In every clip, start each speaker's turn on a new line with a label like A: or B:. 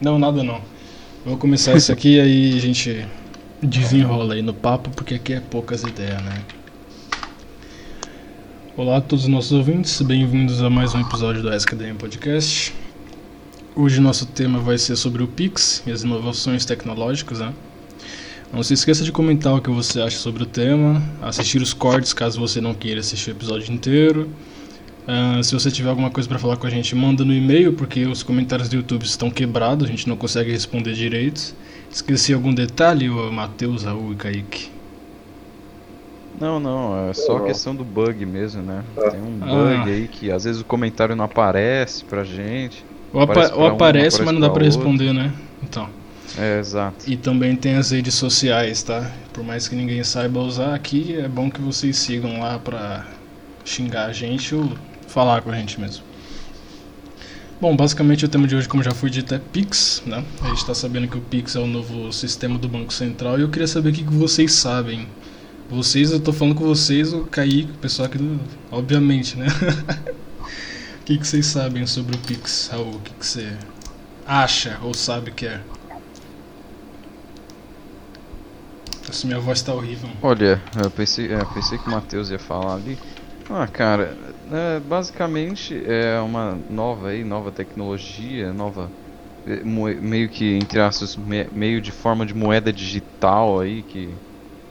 A: Não, nada não. Vou começar isso aqui aí a gente desenrola aí no papo, porque aqui é poucas ideias, né? Olá a todos os nossos ouvintes, bem-vindos a mais um episódio do SKDM Podcast. Hoje nosso tema vai ser sobre o Pix e as inovações tecnológicas, né? Não se esqueça de comentar o que você acha sobre o tema, assistir os cortes caso você não queira assistir o episódio inteiro. Uh, se você tiver alguma coisa para falar com a gente, manda no e-mail, porque os comentários do YouTube estão quebrados, a gente não consegue responder direito. Esqueci algum detalhe, Matheus, Raul e Kaique?
B: Não, não, é só a questão do bug mesmo, né? Tem um ah. bug aí que às vezes o comentário não aparece pra gente.
A: Ou, aparece, ou aparece, um, mas não dá pra, pra responder, né? Então.
B: É, exato.
A: E também tem as redes sociais, tá? Por mais que ninguém saiba usar aqui, é bom que vocês sigam lá pra xingar a gente ou falar com a gente mesmo. Bom, basicamente o tema de hoje, como já foi dito, é Pix, né? A gente está sabendo que o Pix é o novo sistema do Banco Central e eu queria saber o que vocês sabem. Vocês, eu tô falando com vocês, o Kaique, o pessoal aqui do... Obviamente, né? o que, que vocês sabem sobre o Pix, Raul? O que, que você acha ou sabe que é? Nossa, minha voz tá horrível.
B: Olha, eu pensei, eu pensei que o Matheus ia falar ali. Ah, cara, é, basicamente é uma nova aí, nova tecnologia, nova é, meio que entre aspas meio de forma de moeda digital aí que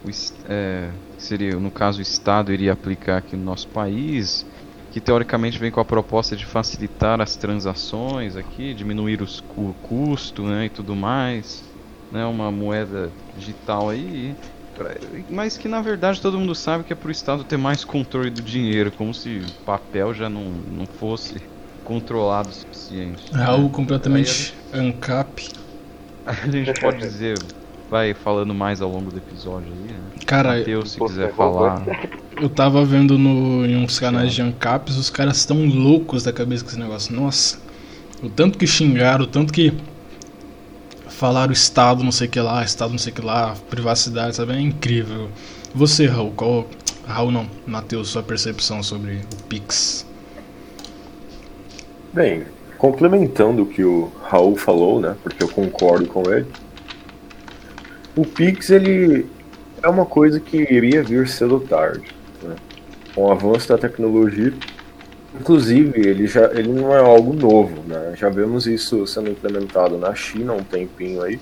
B: o, é, seria no caso o Estado iria aplicar aqui no nosso país, que teoricamente vem com a proposta de facilitar as transações aqui, diminuir os, o custo, né, e tudo mais, né, uma moeda digital aí mas que na verdade todo mundo sabe que é pro Estado ter mais controle do dinheiro, como se o papel já não, não fosse controlado o suficiente.
A: Raul completamente a gente, ANCAP.
B: A gente pode dizer, vai falando mais ao longo do episódio aí, né?
A: Cara,
B: Mateus, se quiser falar.
A: Eu tava vendo no, em uns canais de ANCAPs, os caras estão loucos da cabeça com esse negócio. Nossa, o tanto que xingaram, o tanto que falar o Estado não sei que lá, Estado não sei que lá, privacidade, sabe? É incrível. Você, Raul, qual. Raul não, Matheus, sua percepção sobre o Pix?
C: Bem, complementando o que o Raul falou, né? Porque eu concordo com ele. O Pix, ele é uma coisa que iria vir cedo ou tarde. Né? Com o avanço da tecnologia, Inclusive, ele, já, ele não é algo novo, né? Já vemos isso sendo implementado na China há um tempinho aí.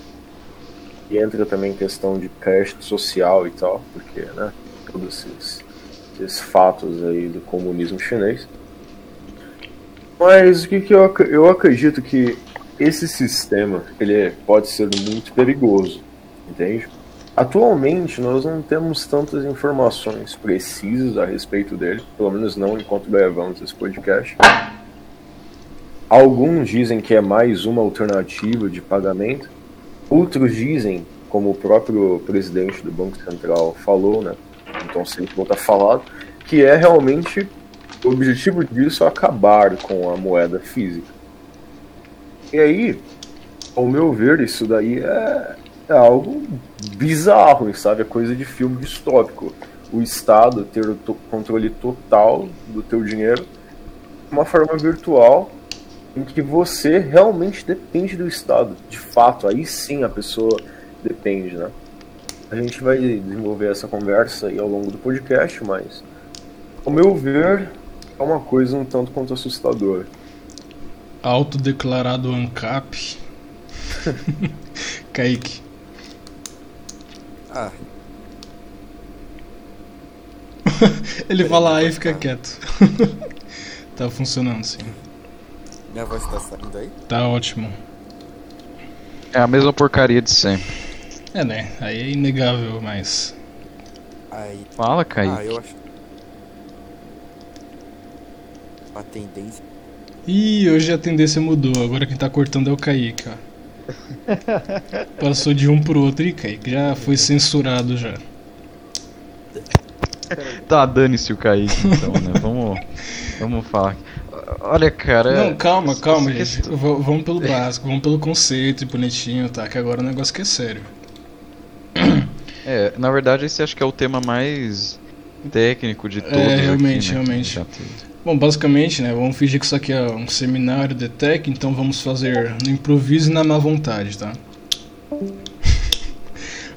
C: E entra também questão de crédito social e tal, porque, né? Todos esses, esses fatos aí do comunismo chinês. Mas o que, que eu, eu acredito que esse sistema ele pode ser muito perigoso, entende? Atualmente, nós não temos tantas informações precisas a respeito dele, pelo menos não enquanto gravamos esse podcast. Alguns dizem que é mais uma alternativa de pagamento, outros dizem, como o próprio presidente do Banco Central falou, né? Então sempre volta falado, que é realmente o objetivo disso acabar com a moeda física. E aí, ao meu ver, isso daí é, é algo bizarro, sabe? É coisa de filme distópico. O Estado ter o to controle total do teu dinheiro uma forma virtual em que você realmente depende do Estado. De fato, aí sim a pessoa depende, né? A gente vai desenvolver essa conversa aí ao longo do podcast, mas ao meu ver é uma coisa um tanto quanto assustadora.
A: Autodeclarado ANCAP. Kaique. Ah. Ele fala aí e fica quieto. tá funcionando sim.
D: Minha voz tá saindo aí?
A: Tá ótimo.
B: É a mesma porcaria de sempre.
A: É, né? Aí é inegável, mas.
B: Aí. Fala, Kaique. Ah, eu acho.
D: A tendência.
A: Ih, hoje a tendência mudou. Agora quem tá cortando é o Kaique, ó. Passou de um pro outro e Kaique já foi censurado já.
B: Tá, dane-se o Kaique então, né? Vamos, vamos falar. Olha, cara.
A: Não, calma, calma, gente. Vamos pelo básico, vamos pelo conceito bonitinho, tá? Que agora o negócio que é sério.
B: É, na verdade esse acho que é o tema mais técnico de todos.
A: É, realmente,
B: aqui,
A: né, realmente. Bom, basicamente, né, vamos fingir que isso aqui é um seminário de tech, então vamos fazer no improviso e na má vontade, tá?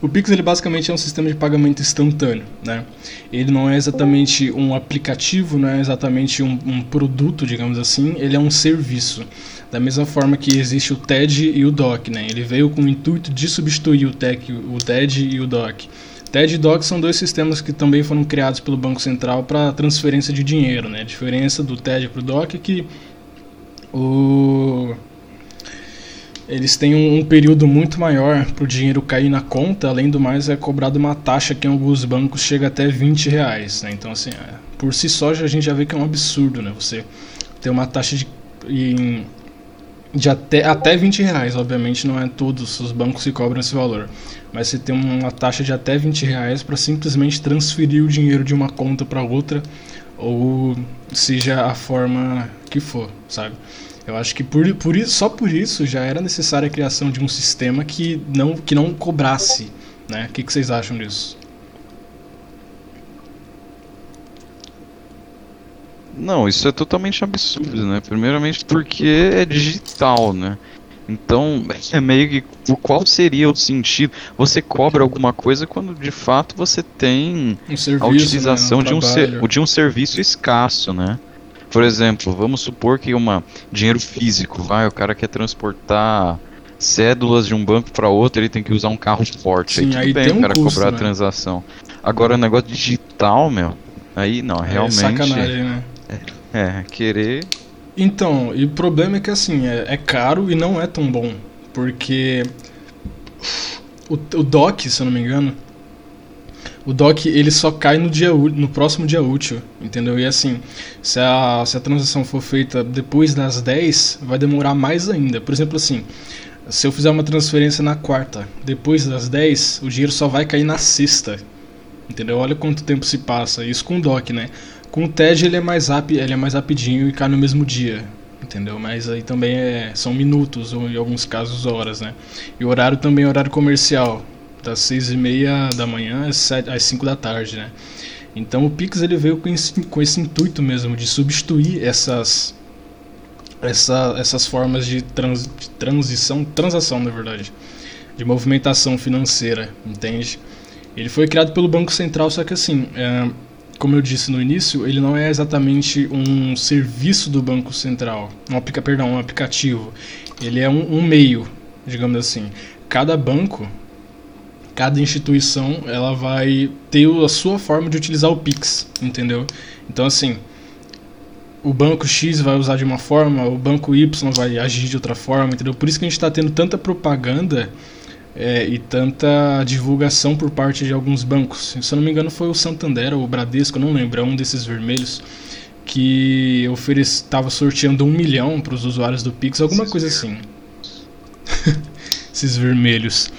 A: O Pix ele basicamente é um sistema de pagamento instantâneo, né? Ele não é exatamente um aplicativo, não é exatamente um, um produto, digamos assim, ele é um serviço. Da mesma forma que existe o TED e o DOC, né? Ele veio com o intuito de substituir o, TEC, o TED e o DOC. TED e DOC são dois sistemas que também foram criados pelo Banco Central para transferência de dinheiro, né? A diferença do TED para o DOC é que o eles têm um, um período muito maior para o dinheiro cair na conta, além do mais é cobrado uma taxa que em alguns bancos chega até 20 reais, né? Então assim, é, por si só a gente já vê que é um absurdo, né? Você ter uma taxa de, em, de até, até 20 reais, obviamente não é todos os bancos que cobram esse valor, mas você tem uma taxa de até 20 reais para simplesmente transferir o dinheiro de uma conta para outra, ou seja a forma que for, sabe? Eu acho que por, por isso, só por isso já era necessária a criação de um sistema que não, que não cobrasse. Né? O que, que vocês acham disso?
B: Não, isso é totalmente absurdo, né? Primeiramente porque é digital, né? Então, é meio que qual seria o sentido? Você cobra alguma coisa quando de fato você tem
A: Um serviço,
B: a utilização
A: né?
B: de, um
A: trabalho.
B: ser, de um serviço escasso, né? Por exemplo, vamos supor que uma dinheiro físico, vai, o cara quer transportar cédulas de um banco para outro, ele tem que usar um carro forte.
A: Sim,
B: aí tudo
A: aí
B: bem
A: tem
B: o
A: um
B: cara
A: custo,
B: cobrar
A: né?
B: a transação. Agora o negócio digital, meu, aí não,
A: É
B: realmente
A: sacanagem, né?
B: É querer
A: Então, e o problema é que assim, é, é caro e não é tão bom. Porque o, o DOC, se eu não me engano, o DOC ele só cai no, dia, no próximo dia útil, entendeu? E assim, se a, se a transação for feita depois das 10, vai demorar mais ainda. Por exemplo, assim, se eu fizer uma transferência na quarta, depois das 10, o dinheiro só vai cair na sexta. Entendeu? Olha quanto tempo se passa. Isso com o DOC, né? Com o TED ele é mais rápido, ele é mais rapidinho e cai no mesmo dia. Entendeu? Mas aí também é, são minutos, ou em alguns casos horas, né? E o horário também é horário comercial. Das 6 e meia da manhã às, 7, às 5 da tarde, né? Então o Pix ele veio com esse, com esse intuito mesmo de substituir essas essa, essas formas de, trans, de transição, transação na verdade, de movimentação financeira, entende? Ele foi criado pelo Banco Central, só que assim, é, como eu disse no início, ele não é exatamente um serviço do Banco Central, um, perdão, um aplicativo. Ele é um, um meio, digamos assim. Cada banco, cada instituição, ela vai ter a sua forma de utilizar o Pix, entendeu? Então assim, o banco X vai usar de uma forma, o banco Y vai agir de outra forma, entendeu? Por isso que a gente está tendo tanta propaganda é, e tanta divulgação por parte de alguns bancos. Se eu não me engano, foi o Santander ou o Bradesco, eu não lembro, é um desses vermelhos que estava sorteando um milhão para os usuários do Pix, alguma
B: Esses
A: coisa assim. Esses vermelhos,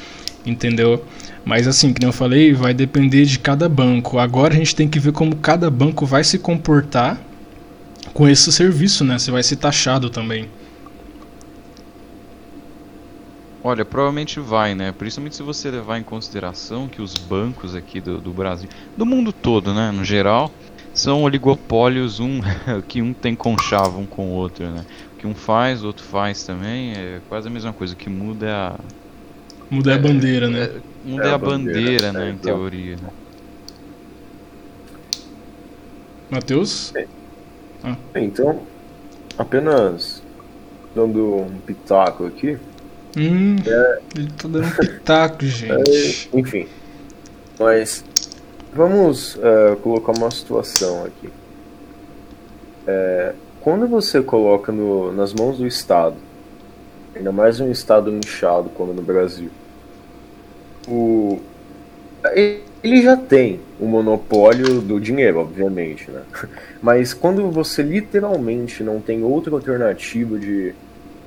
A: entendeu? Mas assim, que eu falei, vai depender de cada banco. Agora a gente tem que ver como cada banco vai se comportar com esse serviço, né? Se vai ser taxado também.
B: Olha, provavelmente vai, né? Principalmente se você levar em consideração que os bancos aqui do, do Brasil, do mundo todo, né, no geral, são oligopólios, um que um tem conchavo um com o outro, né? O que um faz, o outro faz também, é quase a mesma coisa. O que muda é a,
A: Mudar a bandeira, né?
B: é, muda
C: É
B: é
C: a
B: a bandeira,
C: bandeira,
B: né,
C: é,
B: em
C: exato.
B: teoria. Né?
A: Matheus?
C: Então, apenas dando um pitaco aqui,
A: Hum, ele tá dando um pitaco, gente.
C: É, enfim. Mas vamos é, colocar uma situação aqui. É, quando você coloca no- nas mãos do Estado, ainda mais um Estado inchado como no Brasil, o, ele já tem o monopólio do dinheiro, obviamente, né? Mas quando você literalmente não tem outra alternativa de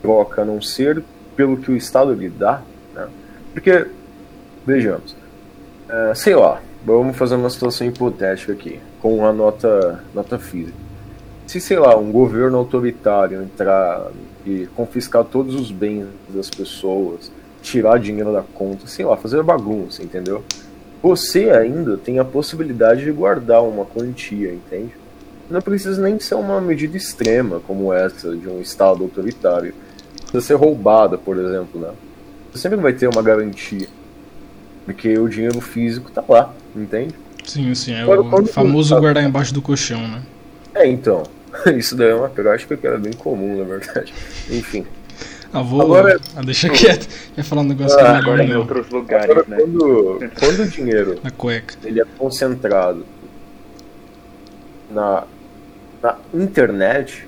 C: troca a não ser pelo que o Estado lhe dá, né? Porque, vejamos, é, sei lá, vamos fazer uma situação hipotética aqui, com a nota, nota física. Se, sei lá, um governo autoritário entrar e confiscar todos os bens das pessoas, tirar dinheiro da conta, sei lá, fazer bagunça, entendeu? Você ainda tem a possibilidade de guardar uma quantia, entende? não precisa nem ser uma medida extrema como essa de um Estado autoritário. Precisa ser roubada, por exemplo, né? Você sempre vai ter uma garantia. Porque o dinheiro físico tá lá, entende?
A: Sim, sim, é
C: Agora,
A: o famoso guardar embaixo do colchão, né?
C: É, então. Isso daí é uma prática que era bem comum, na verdade. Enfim.
A: Ah, vou.
C: Agora-
A: Ah, deixa quieto. Ia falar um negócio que
C: Ah,
A: é
E: Agora
A: melhor
E: em
A: não.
E: outros lugares,
C: Agora,
E: né?
C: quando, quando o dinheiro
A: Na cueca.
C: ele é concentrado na, na internet,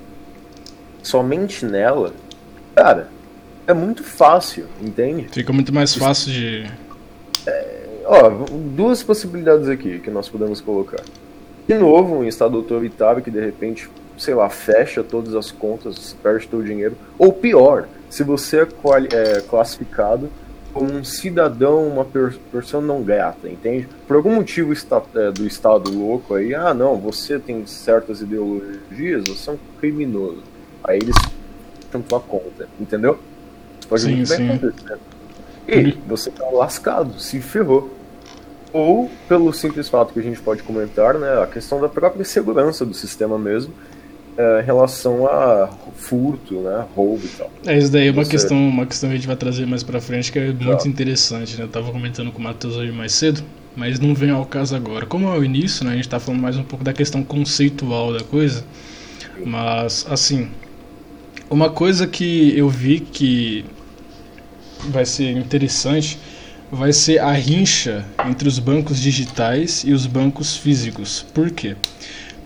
C: somente nela, cara, é muito fácil, entende?
A: Fica muito mais fácil de.
C: Ó, duas possibilidades aqui que nós podemos colocar. De novo, um estado autoritário que de repente, sei lá, fecha todas as contas, perde todo o dinheiro. Ou pior, se você é, é classificado como um cidadão, uma pessoa não grata, entende? Por algum motivo é, do estado louco aí, ah não, você tem certas ideologias, você é um criminoso. Aí eles fecham tua conta, entendeu? Pode
A: Sim, sim.
C: acontecer. E você tá lascado, se ferrou. Ou pelo simples fato que a gente pode comentar, né, a questão da própria segurança do sistema mesmo, é, em relação a furto, né, roubo e tal.
A: É, isso daí é uma
C: Você-
A: questão, uma questão que a gente vai trazer mais pra frente que é muito interessante, né? Eu tava comentando com o Matheus hoje mais cedo, mas não vem ao caso agora. Como é o início, né? A gente tá falando mais um pouco da questão conceitual da coisa. Mas, assim, uma coisa que eu vi que vai ser interessante vai ser a rincha entre os bancos digitais e os bancos físicos. Por quê?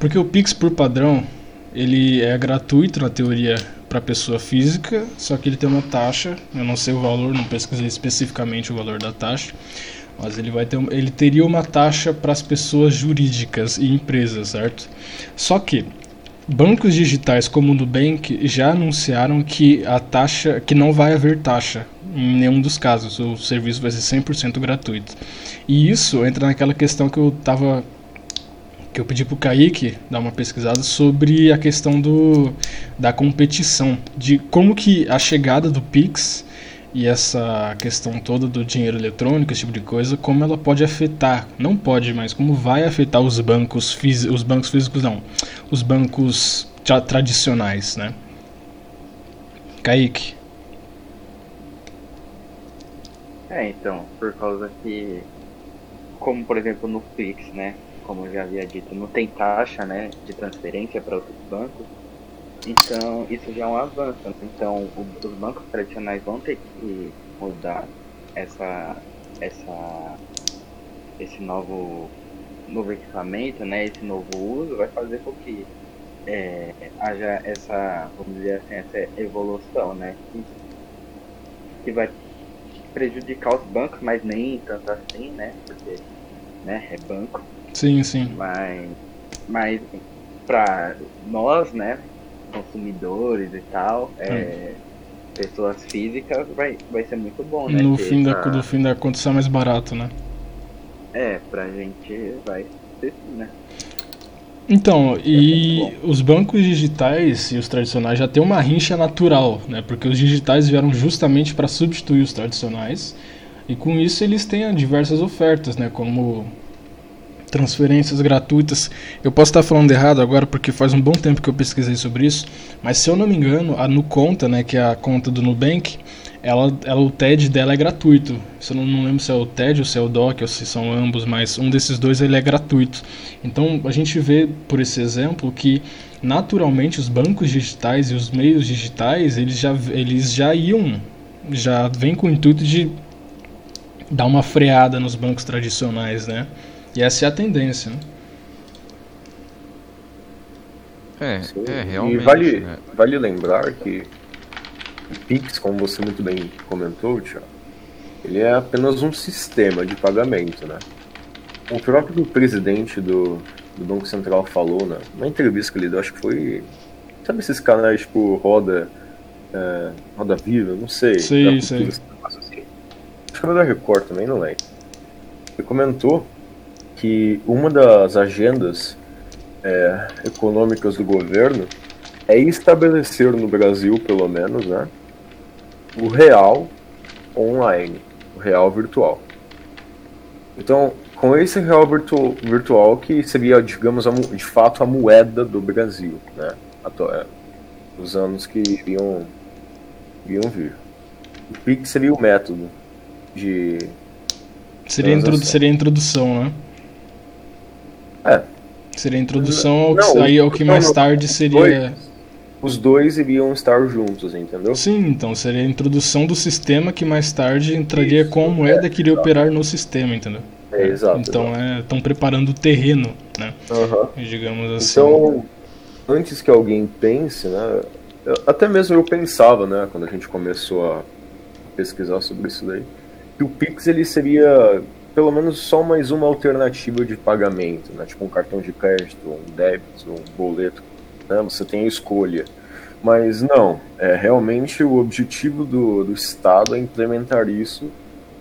A: Porque o Pix por padrão, ele é gratuito na teoria para pessoa física, só que ele tem uma taxa, eu não sei o valor, não pesquisei especificamente o valor da taxa, mas ele vai ter ele teria uma taxa para as pessoas jurídicas e empresas, certo? Só que bancos digitais como o Nubank já anunciaram que a taxa, que não vai haver taxa em nenhum dos casos, o serviço vai ser 100% gratuito. E isso entra naquela questão que eu tava que eu pedi pro Kaique dar uma pesquisada sobre a questão do da competição, de como que a chegada do Pix e essa questão toda do dinheiro eletrônico, esse tipo de coisa, como ela pode afetar, não pode, mas como vai afetar os bancos físicos, os bancos físicos não, os bancos tra- tradicionais, né? Kaique.
E: É, então, por causa que, como por exemplo no Pix, né? Como eu já havia dito, não tem taxa, né, de transferência para outros bancos. Então, isso já é um avanço. Então, o- os bancos tradicionais vão ter que mudar essa, essa, esse novo, novo equipamento, né, esse novo uso, vai fazer com que é, haja essa, vamos dizer assim, essa evolução, né, que, que vai prejudicar os bancos, mas nem tanto assim, né? Porque né, é banco,
A: Sim, sim.
E: mas, mas para nós, né, consumidores e tal, é, pessoas físicas, vai, vai ser muito bom, né?
A: No fim, da,
E: essa-
A: do fim da conta sai mais barato, né?
E: É, pra gente vai ser sim, né?
A: Então, e
E: muito
A: os bancos digitais e os tradicionais já têm uma rincha natural, né? Porque os digitais vieram justamente para substituir os tradicionais. E com isso eles têm diversas ofertas, né? Como transferências gratuitas. Eu posso estar falando errado agora porque faz um bom tempo que eu pesquisei sobre isso, mas se eu não me engano, a Nuconta, né, que é a conta do Nubank, ela, ela o TED dela é gratuito. Se eu não, não lembro se é o TED ou se é o DOC ou se são ambos, mas um desses dois ele é gratuito. Então a gente vê por esse exemplo que naturalmente os bancos digitais e os meios digitais eles já, eles já iam, já vem com o intuito de dar uma freada nos bancos tradicionais, né? E essa é a tendência, né?
B: É,
C: Sim.
B: é
C: e
B: realmente.
C: vale,
B: né?
C: vale lembrar que o Pix, como você muito bem comentou, Thiago, ele é apenas um sistema de pagamento, né? O próprio presidente do, do Banco Central falou, né, na entrevista que ele deu, acho que foi. Sabe esses canais tipo Roda, é, Roda Viva? Não sei. Negócio assim. Acho que era da Record também, não lembro. Ele comentou que uma das agendas é, econômicas do governo é estabelecer no Brasil, pelo menos, né, o real online, o real virtual. Então, com esse real virtu virtual que seria, digamos, a, de fato a moeda do Brasil, né? É, os anos que iriam, iriam vir. O Pix seria o método de.
A: Seria, introdu seria a introdução, né?
C: É.
A: Seria a introdução ao que, não, aí ao que mais tarde seria.
C: Os dois iriam estar juntos, entendeu?
A: Sim, então seria a introdução do sistema que mais tarde entraria Isso, com a moeda que iria é, operar no sistema, entendeu?
C: É, exato.
A: Então estão é, preparando o terreno, né?
C: Uhum.
A: Digamos assim.
C: Então, antes que alguém pense, né? Até mesmo eu pensava, né, quando a gente começou a pesquisar sobre isso daí, que o Pix ele seria pelo menos só mais uma alternativa de pagamento, né? Tipo um cartão de crédito, um débito, um boleto. Né? Você tem a escolha. Mas não, é realmente o objetivo do, do Estado é implementar isso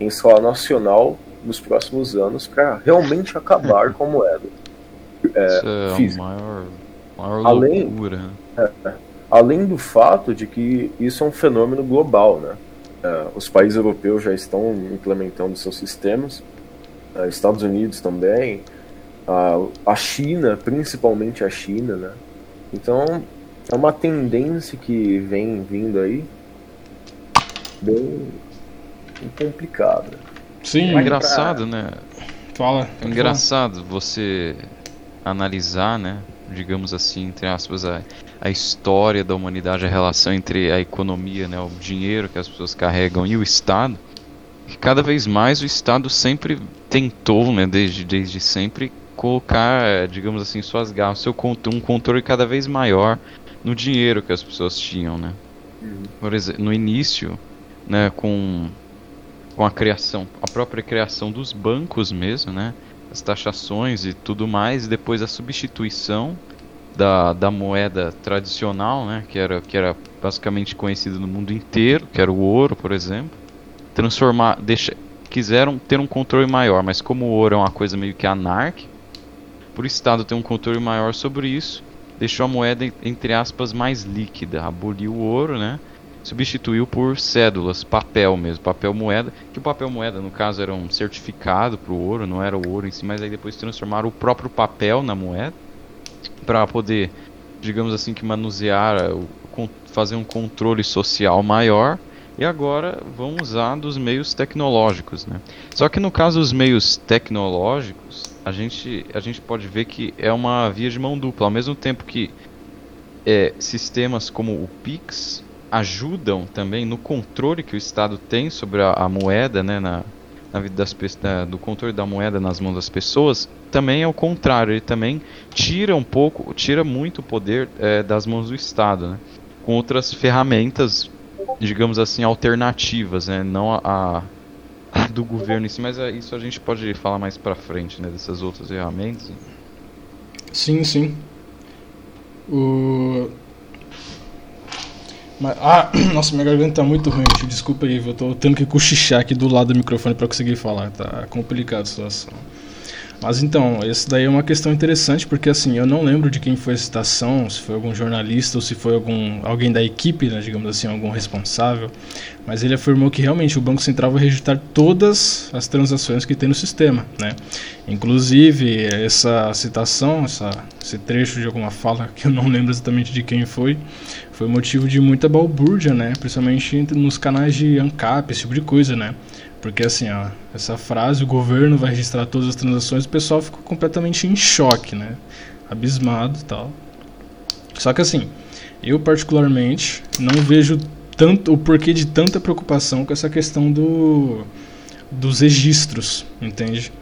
C: em escala nacional nos próximos anos para realmente acabar com a moeda.
B: É, isso é física. maior, maior além, loucura.
C: É, além do fato de que isso é um fenômeno global, né? É, os países europeus já estão implementando seus sistemas, Estados Unidos também, a China, principalmente a China, né? Então é uma tendência que vem vindo aí bem, bem complicada.
B: Sim, é engraçado, pra... né?
A: Fala.
B: É engraçado falar. você analisar, né? Digamos assim, entre aspas, a, a história da humanidade, a relação entre a economia, né, o dinheiro que as pessoas carregam e o Estado. Que cada vez mais o Estado sempre tentou, né, desde, desde sempre, colocar, digamos assim, suas garras, seu um controle cada vez maior no dinheiro que as pessoas tinham, né? Uhum. Por exemplo, no início, né, com com a criação, a própria criação dos bancos mesmo, né? As taxações e tudo mais, e depois a substituição da, da moeda tradicional, né? Que era, que era basicamente conhecida no mundo inteiro, que era o ouro, por exemplo. Transformar, deixa, quiseram ter um controle maior, mas como o ouro é uma coisa meio que anárquica, por o Estado ter um controle maior sobre isso, deixou a moeda, entre aspas, mais líquida, aboliu o ouro, né? substituiu por cédulas, papel mesmo, papel moeda, que o papel moeda no caso era um certificado para o ouro, não era o ouro em si, mas aí depois transformaram o próprio papel na moeda para poder, digamos assim, que manusear, fazer um controle social maior. E agora vão usar dos meios tecnológicos, né? Só que no caso dos meios tecnológicos, a gente, a gente pode ver que é uma via de mão dupla. Ao mesmo tempo que é, sistemas como o Pix ajudam também no controle que o Estado tem sobre a, a moeda, né, na, na vida das da, do controle da moeda nas mãos das pessoas, também é o contrário, ele também tira um pouco, tira muito o poder é, das mãos do Estado, né, com outras ferramentas, digamos assim, alternativas, né, não a, a, a do governo em si, mas é, isso a gente pode falar mais para frente, né, dessas outras ferramentas.
A: Sim, sim. O mas, ah, nossa, minha garganta tá muito ruim, desculpa aí, eu tô tendo que cochichar aqui do lado do microfone para conseguir falar, tá complicada a situação. Mas então, esse daí é uma questão interessante porque assim, eu não lembro de quem foi a citação, se foi algum jornalista ou se foi algum alguém da equipe, né, digamos assim, algum responsável, mas ele afirmou que realmente o Banco Central vai registrar todas as transações que tem no sistema, né? Inclusive, essa citação, essa, esse trecho de alguma fala que eu não lembro exatamente de quem foi, foi motivo de muita balbúrdia, né? Principalmente nos canais de ANCAP, esse tipo de coisa, né? Porque assim, ó, essa frase, o governo vai registrar todas as transações, o pessoal ficou completamente em choque, né? Abismado e tal. Só que assim, eu particularmente não vejo tanto o porquê de tanta preocupação com essa questão do dos registros, entende?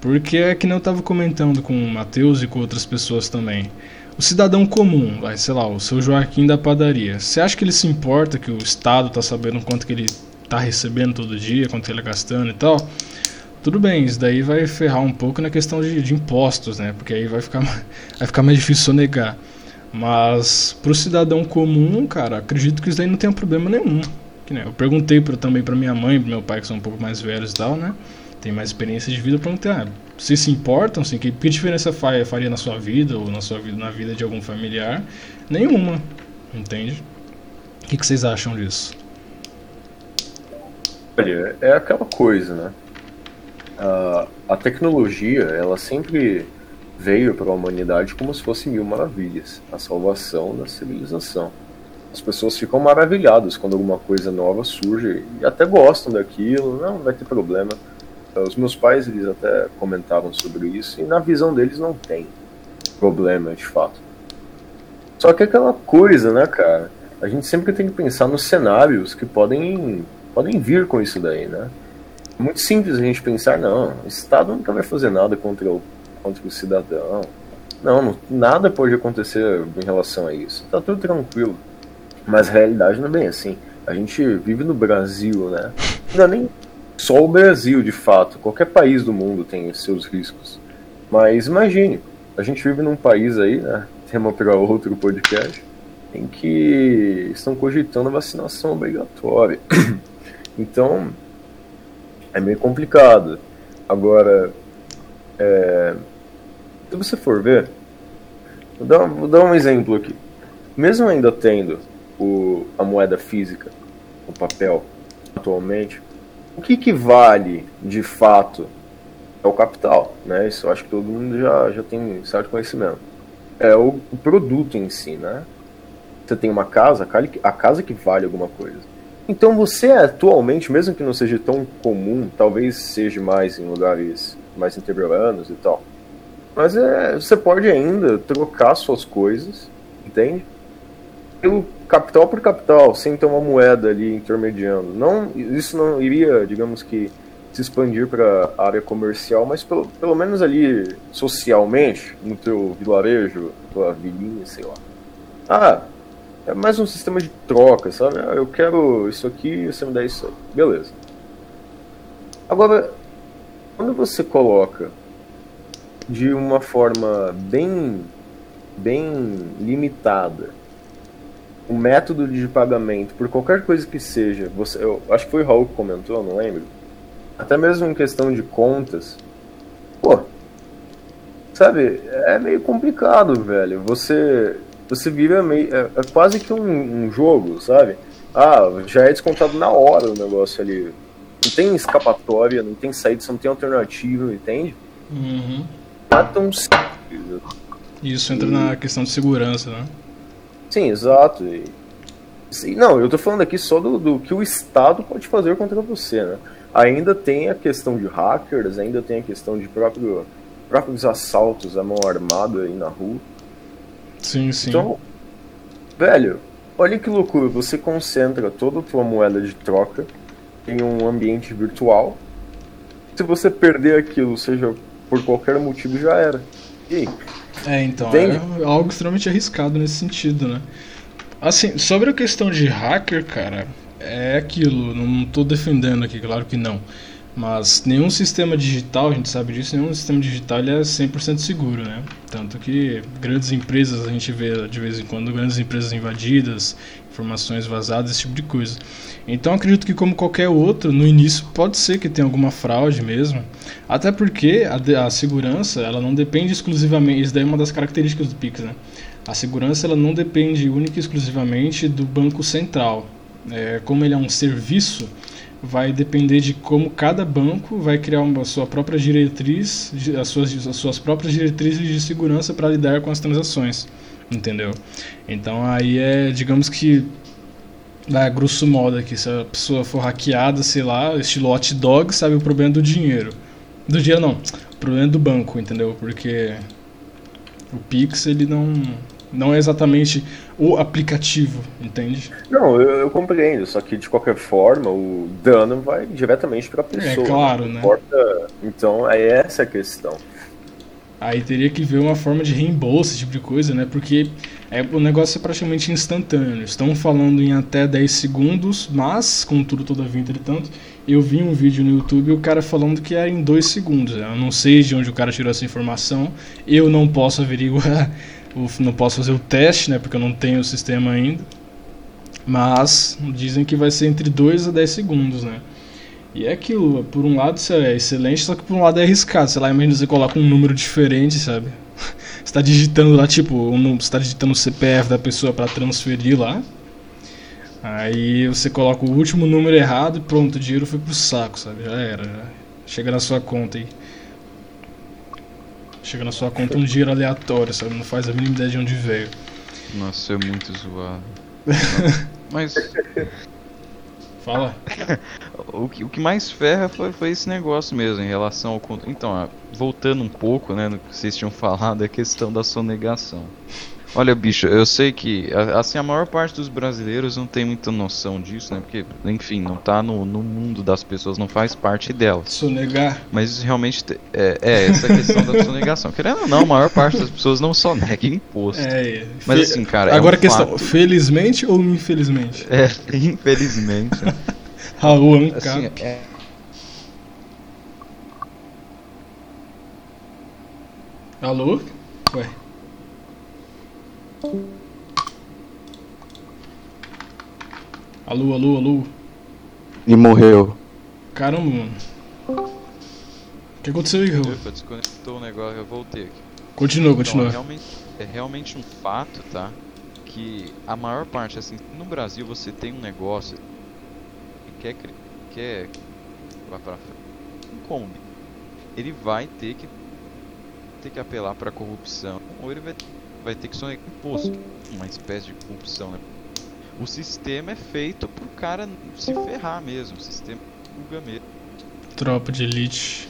A: Porque é que eu estava comentando com o Matheus e com outras pessoas também. O cidadão comum, vai, sei lá, o seu Joaquim da padaria. Você acha que ele se importa que o Estado está sabendo quanto que ele tá recebendo todo dia, quanto ele é gastando e tal, tudo bem, isso daí vai ferrar um pouco na questão de, de impostos, né? Porque aí vai ficar, vai ficar mais difícil sonegar. Mas pro cidadão comum, cara, acredito que isso daí não tem problema nenhum. Que, né, eu perguntei pra, também para minha mãe e pro meu pai, que são um pouco mais velhos e tal, né? Tem mais experiência de vida, eu perguntei, ah, vocês se importam? Assim, que, que diferença faria na sua vida ou na sua vida, na vida de algum familiar? Nenhuma, entende? O que, que vocês acham disso?
C: Olha, é aquela coisa, né? a, a tecnologia, ela sempre veio para a humanidade como se fosse mil maravilhas, a salvação da civilização. As pessoas ficam maravilhadas quando alguma coisa nova surge e até gostam daquilo, não, vai ter problema. Os meus pais, eles até comentavam sobre isso e na visão deles não tem problema, de fato. Só que é aquela coisa, né, cara? A gente sempre tem que pensar nos cenários que podem, podem vir com isso daí, né? Muito simples a gente pensar, não, o Estado nunca vai fazer nada contra o, contra o cidadão. Não, não, nada pode acontecer em relação a isso. Tá tudo tranquilo. Mas a realidade não é bem assim. A gente vive no Brasil, né? Não é nem só o Brasil, de fato. Qualquer país do mundo tem seus riscos. Mas imagine, a gente vive num país aí, né? Tema para outro podcast, em que estão cogitando a vacinação obrigatória. Então, é meio complicado. Agora, é, se você for ver, vou dar, vou dar um exemplo aqui. Mesmo ainda tendo o, a moeda física, o papel, atualmente, o que, que vale de fato é o capital, né? Isso acho que todo mundo já, já tem certo conhecimento. É o, o produto em si, né? Você tem uma casa, a casa que vale alguma coisa. Então você atualmente, mesmo que não seja tão comum, talvez seja mais em lugares mais interioranos e tal, mas é, você pode ainda trocar suas coisas, entende? Pelo capital por capital, sem ter uma moeda ali intermediando. Não, isso não iria, digamos que, se expandir para a área comercial, mas pelo, pelo menos ali socialmente, no teu vilarejo, tua vilinha, sei lá. Ah, é mais um sistema de troca, sabe? Ah, eu quero isso aqui, você me dá isso aí. Beleza. Agora, quando você coloca de uma forma bem, bem limitada o método de pagamento por qualquer coisa que seja, você, eu acho que foi o Raul que comentou, não lembro. Até mesmo em questão de contas, pô, sabe, é meio complicado, velho. Você você vira meio. É, é quase que um, um, jogo, sabe? Ah, já é descontado na hora o negócio ali. Não tem escapatória, não tem saída, não tem alternativa, entende?
A: Uhum.
C: Não é tão simples.
A: Isso entra e... na questão de segurança, né?
C: Sim, exato. E... Sim, não, eu tô falando aqui só do, do que o Estado pode fazer contra você, né? Ainda tem a questão de hackers, ainda tem a questão de próprio, próprios assaltos à mão armada aí na rua.
A: Sim, sim.
C: Então, velho, olha que loucura. Você concentra toda a tua moeda de troca em um ambiente virtual. Se você perder aquilo, seja por qualquer motivo, já era. E aí?
A: É, então, Entende? é algo extremamente arriscado nesse sentido, né? Assim, sobre a questão de hacker, cara, é aquilo, não tô defendendo aqui, claro que não. Mas nenhum sistema digital, a gente sabe disso, nenhum sistema digital é 100% seguro, né? Tanto que grandes empresas, a gente vê de vez em quando grandes empresas invadidas, informações vazadas, esse tipo de coisa. Então acredito que como qualquer outro, no início pode ser que tenha alguma fraude mesmo. Até porque a, a segurança, ela não depende exclusivamente, isso daí é uma das características do Pix, né? A segurança ela não depende única e exclusivamente do Banco Central. É, como ele é um serviço, vai depender de como cada banco vai criar uma sua própria diretriz, as suas, as suas próprias diretrizes de segurança para lidar com as transações, entendeu? Então aí é, digamos que, é, grosso modo aqui, se a pessoa for hackeada, sei lá, estilo hot dog, sabe o problema do dinheiro. Do dinheiro não, o problema é do banco, entendeu? Porque o Pix ele não não é exatamente o aplicativo, entende?
C: Não, eu, eu, compreendo, só que de qualquer forma o dano vai diretamente para a pessoa.
A: É claro, né?
C: Importa... Então é essa a questão.
A: Aí teria que ver uma forma de reembolso, esse tipo de coisa, né? Porque é, o negócio é praticamente instantâneo. Estão falando em até 10 segundos, mas, contudo, todavia, entretanto, eu vi um vídeo no YouTube o cara falando que era em 2 segundos. Eu não sei de onde o cara tirou essa informação, eu não posso averiguar não posso fazer o teste, né, porque eu não tenho o sistema ainda. Mas dizem que vai ser entre 2 a 10 segundos, né? E é aquilo, por um lado isso é excelente, só que por um lado é arriscado. Sei lá, imagina você coloca um número diferente, sabe? Você está digitando lá, tipo, um, você está digitando o CPF da pessoa para transferir lá. Aí você coloca o último número errado e pronto, o dinheiro foi pro saco, sabe? Já era. Já Chega na sua conta aí. Chega na sua conta um dinheiro aleatório, sabe? Não faz a mínima ideia de onde veio.
B: Nossa, é muito zoado. Mas
A: Fala.
B: o que, o que mais ferra foi, foi esse negócio mesmo em relação ao. Então, ah, voltando um pouco, né, no que vocês tinham falado, é a questão da sonegação. Olha, bicho, eu sei que, a- assim, a maior parte dos brasileiros não tem muita noção disso, né, porque, enfim, não tá no, no mundo das pessoas, não faz parte delas.
A: Sonegar.
B: Mas isso realmente te- é, é essa questão da sonegação. Querendo ou não, a maior parte das pessoas não sonega imposto.
A: É.
B: Mas
A: fe-
B: assim, cara, é
A: Agora
B: um
A: a questão,
B: fato.
A: felizmente ou infelizmente?
B: É, infelizmente. né?
A: Raul Ancap.
B: Assim, é,
A: Alô? Ué. Alô, alô, alô.
D: E morreu.
A: Caramba, mano. O que aconteceu aí, Raul?
B: Opa, desconectou o negócio, eu voltei aqui.
A: Continua,
B: Então,
A: continua.
B: é, realmente, é realmente um fato, tá? Que a maior parte, assim, no Brasil você tem um negócio que quer, quer vai pra frente, um Kombi. Ele vai ter que ter que apelar pra corrupção, ou ele vai, vai ter que sonegar imposto, uma espécie de corrupção, né? O sistema é feito pro cara se ferrar mesmo, o sistema buga mesmo.
A: Tropa de elite.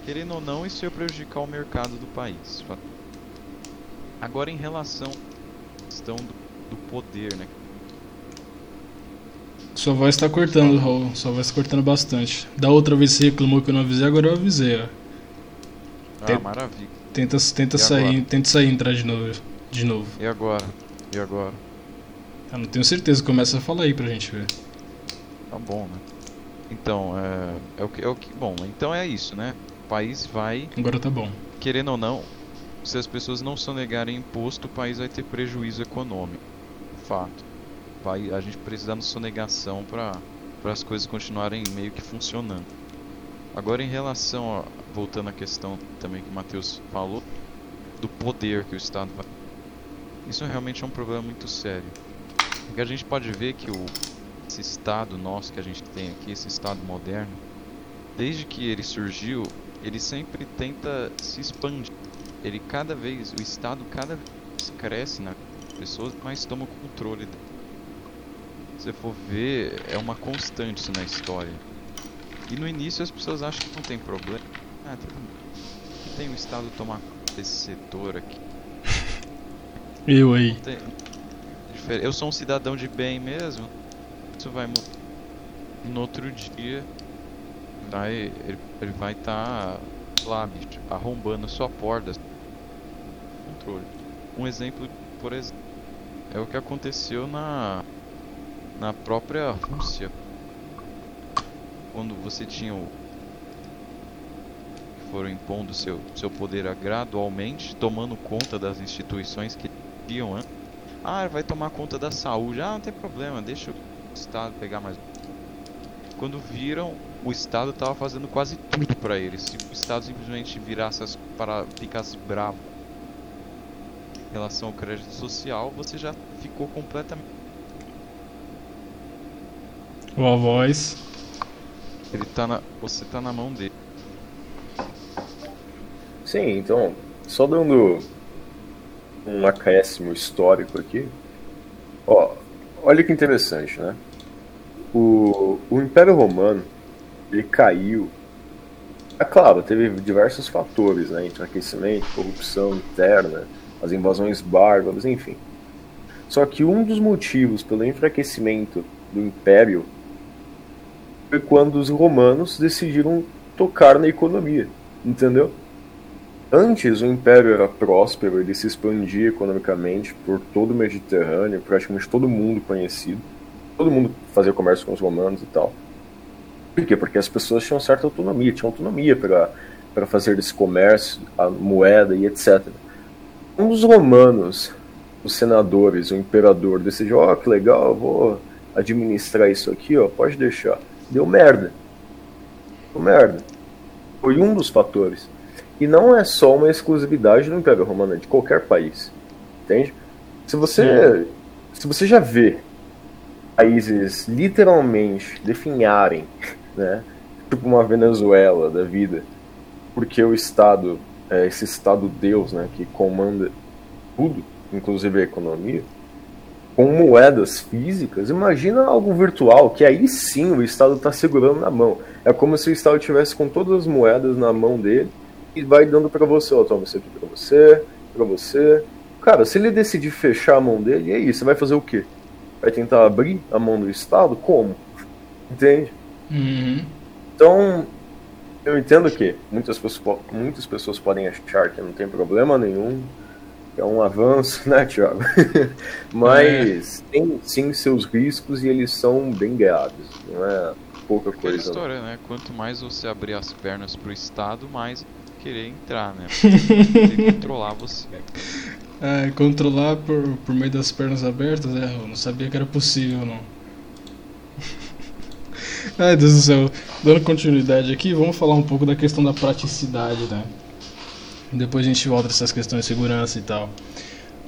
B: Querendo ou não, isso ia prejudicar o mercado do país. fa- Agora, em relação à questão do, do poder, né?
A: Sua voz tá cortando, Raul. Sua voz tá cortando bastante. Da outra vez você reclamou que eu não avisei, agora eu avisei, ó.
B: Ah,
A: Tem-
B: maravilha.
A: Tenta, tenta
B: E
A: sair,
B: agora?
A: tenta sair e entrar de novo. De novo.
B: E agora? E agora?
A: Eu não tenho certeza, começa a falar aí pra gente ver.
B: Tá bom, né? Então, é, é o que, é o que. Bom, então é isso, né? O país vai,
A: Agora tá bom.
B: querendo ou não, se as pessoas não sonegarem imposto, o país vai ter prejuízo econômico. Fato. Vai, a gente precisa de sonegação para as coisas continuarem meio que funcionando. Agora, em relação. Voltando à questão também que o Matheus falou, do poder que o Estado vai. Isso realmente é um problema muito sério. Porque a gente pode ver que o, esse Estado nosso que a gente tem aqui, esse Estado moderno, desde que ele surgiu, ele sempre tenta se expandir. Ele cada vez, o Estado cada vez cresce nas pessoas, mas toma o controle. Se você for ver, é uma constante na história. E no início as pessoas acham que não tem problema. Ah, tem o Estado tomar conta desse setor aqui.
A: Eu aí.
B: Tem- Eu sou um cidadão de bem mesmo. Isso vai mudar. No outro dia, vai, ele, ele vai estar lá, bicho, arrombando sua porta. Controle. Um exemplo, por exemplo, é o que aconteceu na na própria Rússia. Quando você tinha o foram impondo seu seu poder gradualmente, tomando conta das instituições que iam antes. Ah, vai tomar conta da saúde. Ah, não tem problema, deixa o Estado pegar mais. Quando viram, o Estado estava fazendo quase tudo para eles. Se o Estado simplesmente virasse as, para ficasse bravo em relação ao crédito social, você já ficou completamente.
A: Ó a voz.
B: Ele tá na, você tá na mão dele.
C: Sim, então, só dando um acréscimo histórico aqui. Ó, olha que interessante, né? O, o Império Romano, ele caiu. É claro, teve diversos fatores, né? Enfraquecimento, corrupção interna, as invasões bárbaras, enfim. Só que um dos motivos pelo enfraquecimento do Império foi quando os romanos decidiram tocar na economia, entendeu? Antes o Império era próspero, ele se expandia economicamente por todo o Mediterrâneo, praticamente todo mundo conhecido. Todo mundo fazia comércio com os romanos e tal. Por quê? Porque as pessoas tinham certa autonomia, tinham autonomia para fazer esse comércio, a moeda e etc. Um dos romanos, os senadores, o imperador, decidiu: Ó, que legal, vou administrar isso aqui, ó, pode deixar. Deu merda. Deu merda. Foi um dos fatores. E não é só uma exclusividade do Império Romano, é de qualquer país. Entende? Se você, se você já vê países literalmente definharem, né, tipo uma Venezuela da vida, porque o Estado, é esse Estado Deus, né, que comanda tudo, inclusive a economia, com moedas físicas, imagina algo virtual, que aí sim o Estado está segurando na mão. É como se o Estado tivesse com todas as moedas na mão dele e vai dando para você, ó, toma isso aqui para você, para você. Cara, se ele decidir fechar a mão dele, e aí, você vai fazer o quê? Vai tentar abrir a mão do Estado? Como? Entende?
A: Uhum.
C: Então, eu entendo que muitas pessoas, muitas pessoas podem achar que não tem problema nenhum, é um avanço, né, Thiago? Mas é. tem sim seus riscos e eles são bem graves, não é pouca
B: Aquela
C: coisa.
B: história, né? Quanto mais você abrir as pernas pro Estado, mais querer entrar, né? Tem controlar você.
A: É, controlar por, por meio das pernas abertas, é, eu não sabia que era possível, não. Ai, Deus do céu. Dando continuidade aqui, vamos falar um pouco da questão da praticidade, né? Depois a gente volta essas questões de segurança e tal.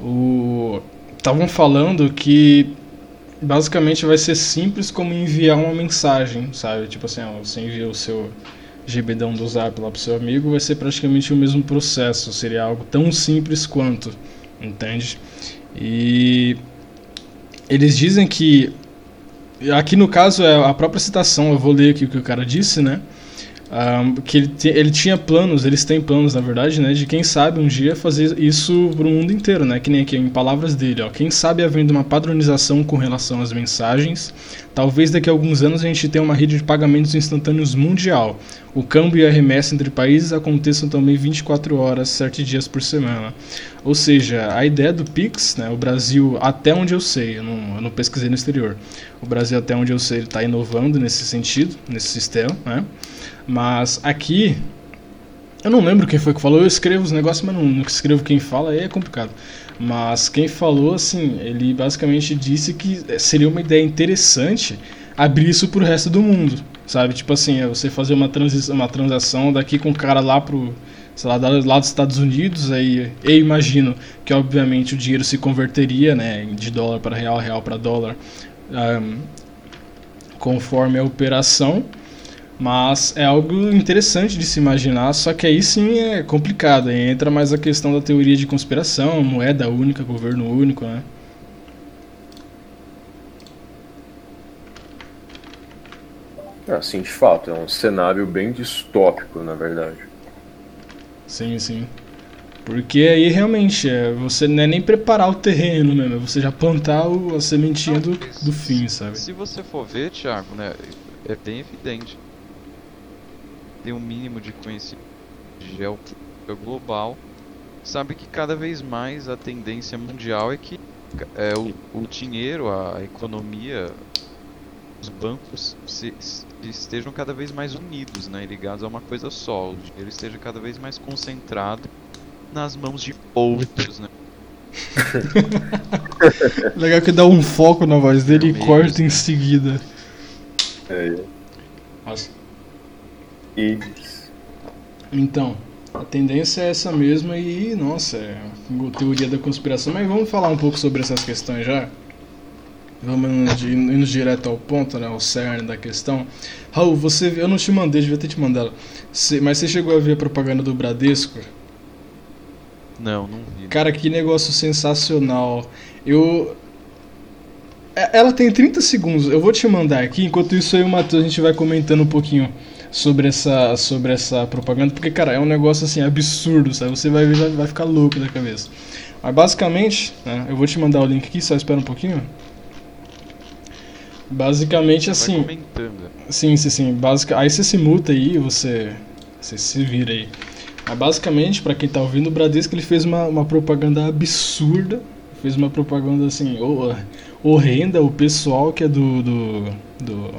A: O estavam falando que basicamente vai ser simples como enviar uma mensagem, sabe? Tipo assim, ó, você envia o seu GBdão do Zap lá pro seu amigo, vai ser praticamente o mesmo processo, seria algo tão simples quanto, entende? E eles dizem que aqui no caso é a própria citação, eu vou ler aqui o que o cara disse, né? Um, que ele, ele tinha planos, eles têm planos na verdade, né, de quem sabe um dia fazer isso para o mundo inteiro, né, que nem aqui em palavras dele, ó, quem sabe havendo uma padronização com relação às mensagens, talvez daqui a alguns anos a gente tenha uma rede de pagamentos instantâneos mundial. O câmbio e a remessa entre países aconteçam também 24 horas, 7 dias por semana. Ou seja, a ideia do Pix, né, o Brasil, até onde eu sei, eu não, eu não pesquisei no exterior, o Brasil, até onde eu sei, está inovando nesse sentido, nesse sistema, né? Mas aqui, eu não lembro quem foi que falou, eu escrevo os negócios, mas não, não escrevo quem fala, aí é complicado. Mas quem falou, assim, ele basicamente disse que seria uma ideia interessante abrir isso pro resto do mundo, sabe? Tipo assim, é você fazer uma, uma transação daqui com o cara lá pro, sei lá, lá dos Estados Unidos, aí eu imagino que obviamente o dinheiro se converteria, né, de dólar para real, real para dólar, um, conforme a operação. Mas é algo interessante de se imaginar, só que aí sim é complicado. Aí entra mais a questão da teoria de conspiração, moeda única, governo único, né?
C: Ah, sim, de fato, é um cenário bem distópico, na verdade.
A: Sim, sim. Porque aí realmente é, você não é nem preparar o terreno mesmo, é você já plantar o, a sementinha do, do fim, sabe?
B: Se você for ver, Thiago, né, é bem evidente. Tem um mínimo de conhecimento geopolítica global, sabe que cada vez mais a tendência mundial é que é, o, o dinheiro, a economia, os bancos se, se estejam cada vez mais unidos, né, ligados a uma coisa só. O dinheiro esteja cada vez mais concentrado nas mãos de outros, né?
A: Legal que dá um foco na voz dele e corta em seguida.
C: É.
A: Nossa.
C: E
A: Então, a tendência é essa mesma e, nossa, é teoria da conspiração. Mas vamos falar um pouco sobre essas questões já? Vamos indo, direto ao ponto, né? O cerne da questão. Raul, você, eu não te mandei, devia ter te mandado. Mas você chegou a ver a propaganda do Bradesco?
B: Não, não vi.
A: Cara, que negócio sensacional. Eu. É, Ela tem 30 segundos, eu vou te mandar aqui, enquanto isso aí o Matheus a gente vai comentando um pouquinho sobre essa, sobre essa propaganda, porque, cara, é um negócio assim absurdo, sabe? Você vai vai, vai ficar louco da cabeça. Mas basicamente, né, eu vou te mandar o link aqui, só espera um pouquinho. Basicamente assim. Sim, sim, sim. Basica... Aí você se muta aí, você, você se vira aí. Mas basicamente, pra quem tá ouvindo, o Bradesco ele fez uma, uma propaganda absurda. Fez uma propaganda assim, ho- horrenda. O pessoal que é do, do, do.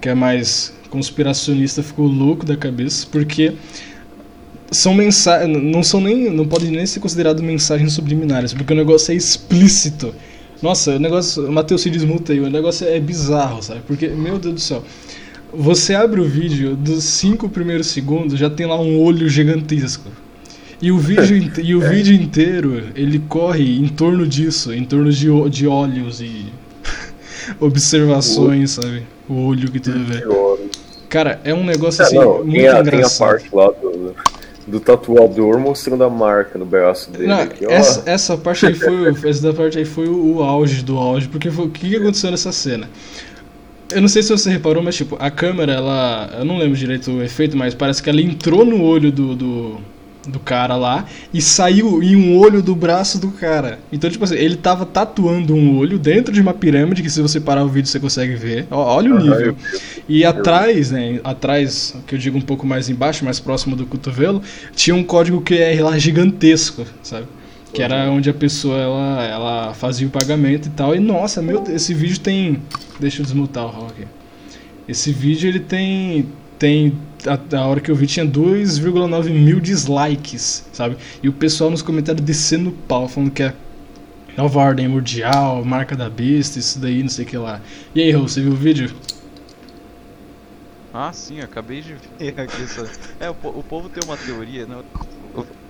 A: que é mais conspiracionista ficou louco da cabeça, porque são mensagens. Não são nem. não podem nem ser consideradas mensagens subliminares, porque o negócio é explícito. Nossa, o negócio. O Matheus se desmuta aí, o negócio é bizarro, sabe? Porque, meu Deus do céu. Você abre o vídeo, dos cinco primeiros segundos já tem lá um olho gigantesco. E o vídeo, e o vídeo inteiro ele corre em torno disso, em torno de, de olhos e observações, sabe? O olho que tudo vê. Cara, é um negócio
C: É,
A: assim,
C: não,
A: muito
C: tem, a, tem a
A: engraçado.
C: parte lá do, do tatuador mostrando a marca no braço dele.
A: Não,
C: aqui,
A: essa, essa parte aí foi, o- essa parte aí foi o, o auge do auge, porque foi- o que, que aconteceu nessa cena? Eu não sei se você reparou, mas tipo, a câmera, ela. Eu não lembro direito o efeito, mas parece que ela entrou no olho do, do, do cara lá e saiu em um olho do braço do cara. Então, tipo assim, ele tava tatuando um olho dentro de uma pirâmide, que se você parar o vídeo você consegue ver. Ó, Olha o nível. E atrás, né, atrás, que eu digo um pouco mais embaixo, mais próximo do cotovelo, tinha um código QR lá gigantesco, sabe? Que era onde a pessoa ela, ela fazia o pagamento e tal. E nossa, meu Deus, esse vídeo tem. Deixa eu desmutar o aqui. Esse vídeo ele tem. Tem. A, a hora que eu vi tinha 2,9 mil dislikes, sabe? E o pessoal nos comentários descendo o pau, falando que é nova ordem mundial, marca da besta, isso daí, não sei o que lá. E aí, Raul, você viu o vídeo?
B: Ah, sim, acabei de ver aqui essa. É, o, o povo tem uma teoria, né?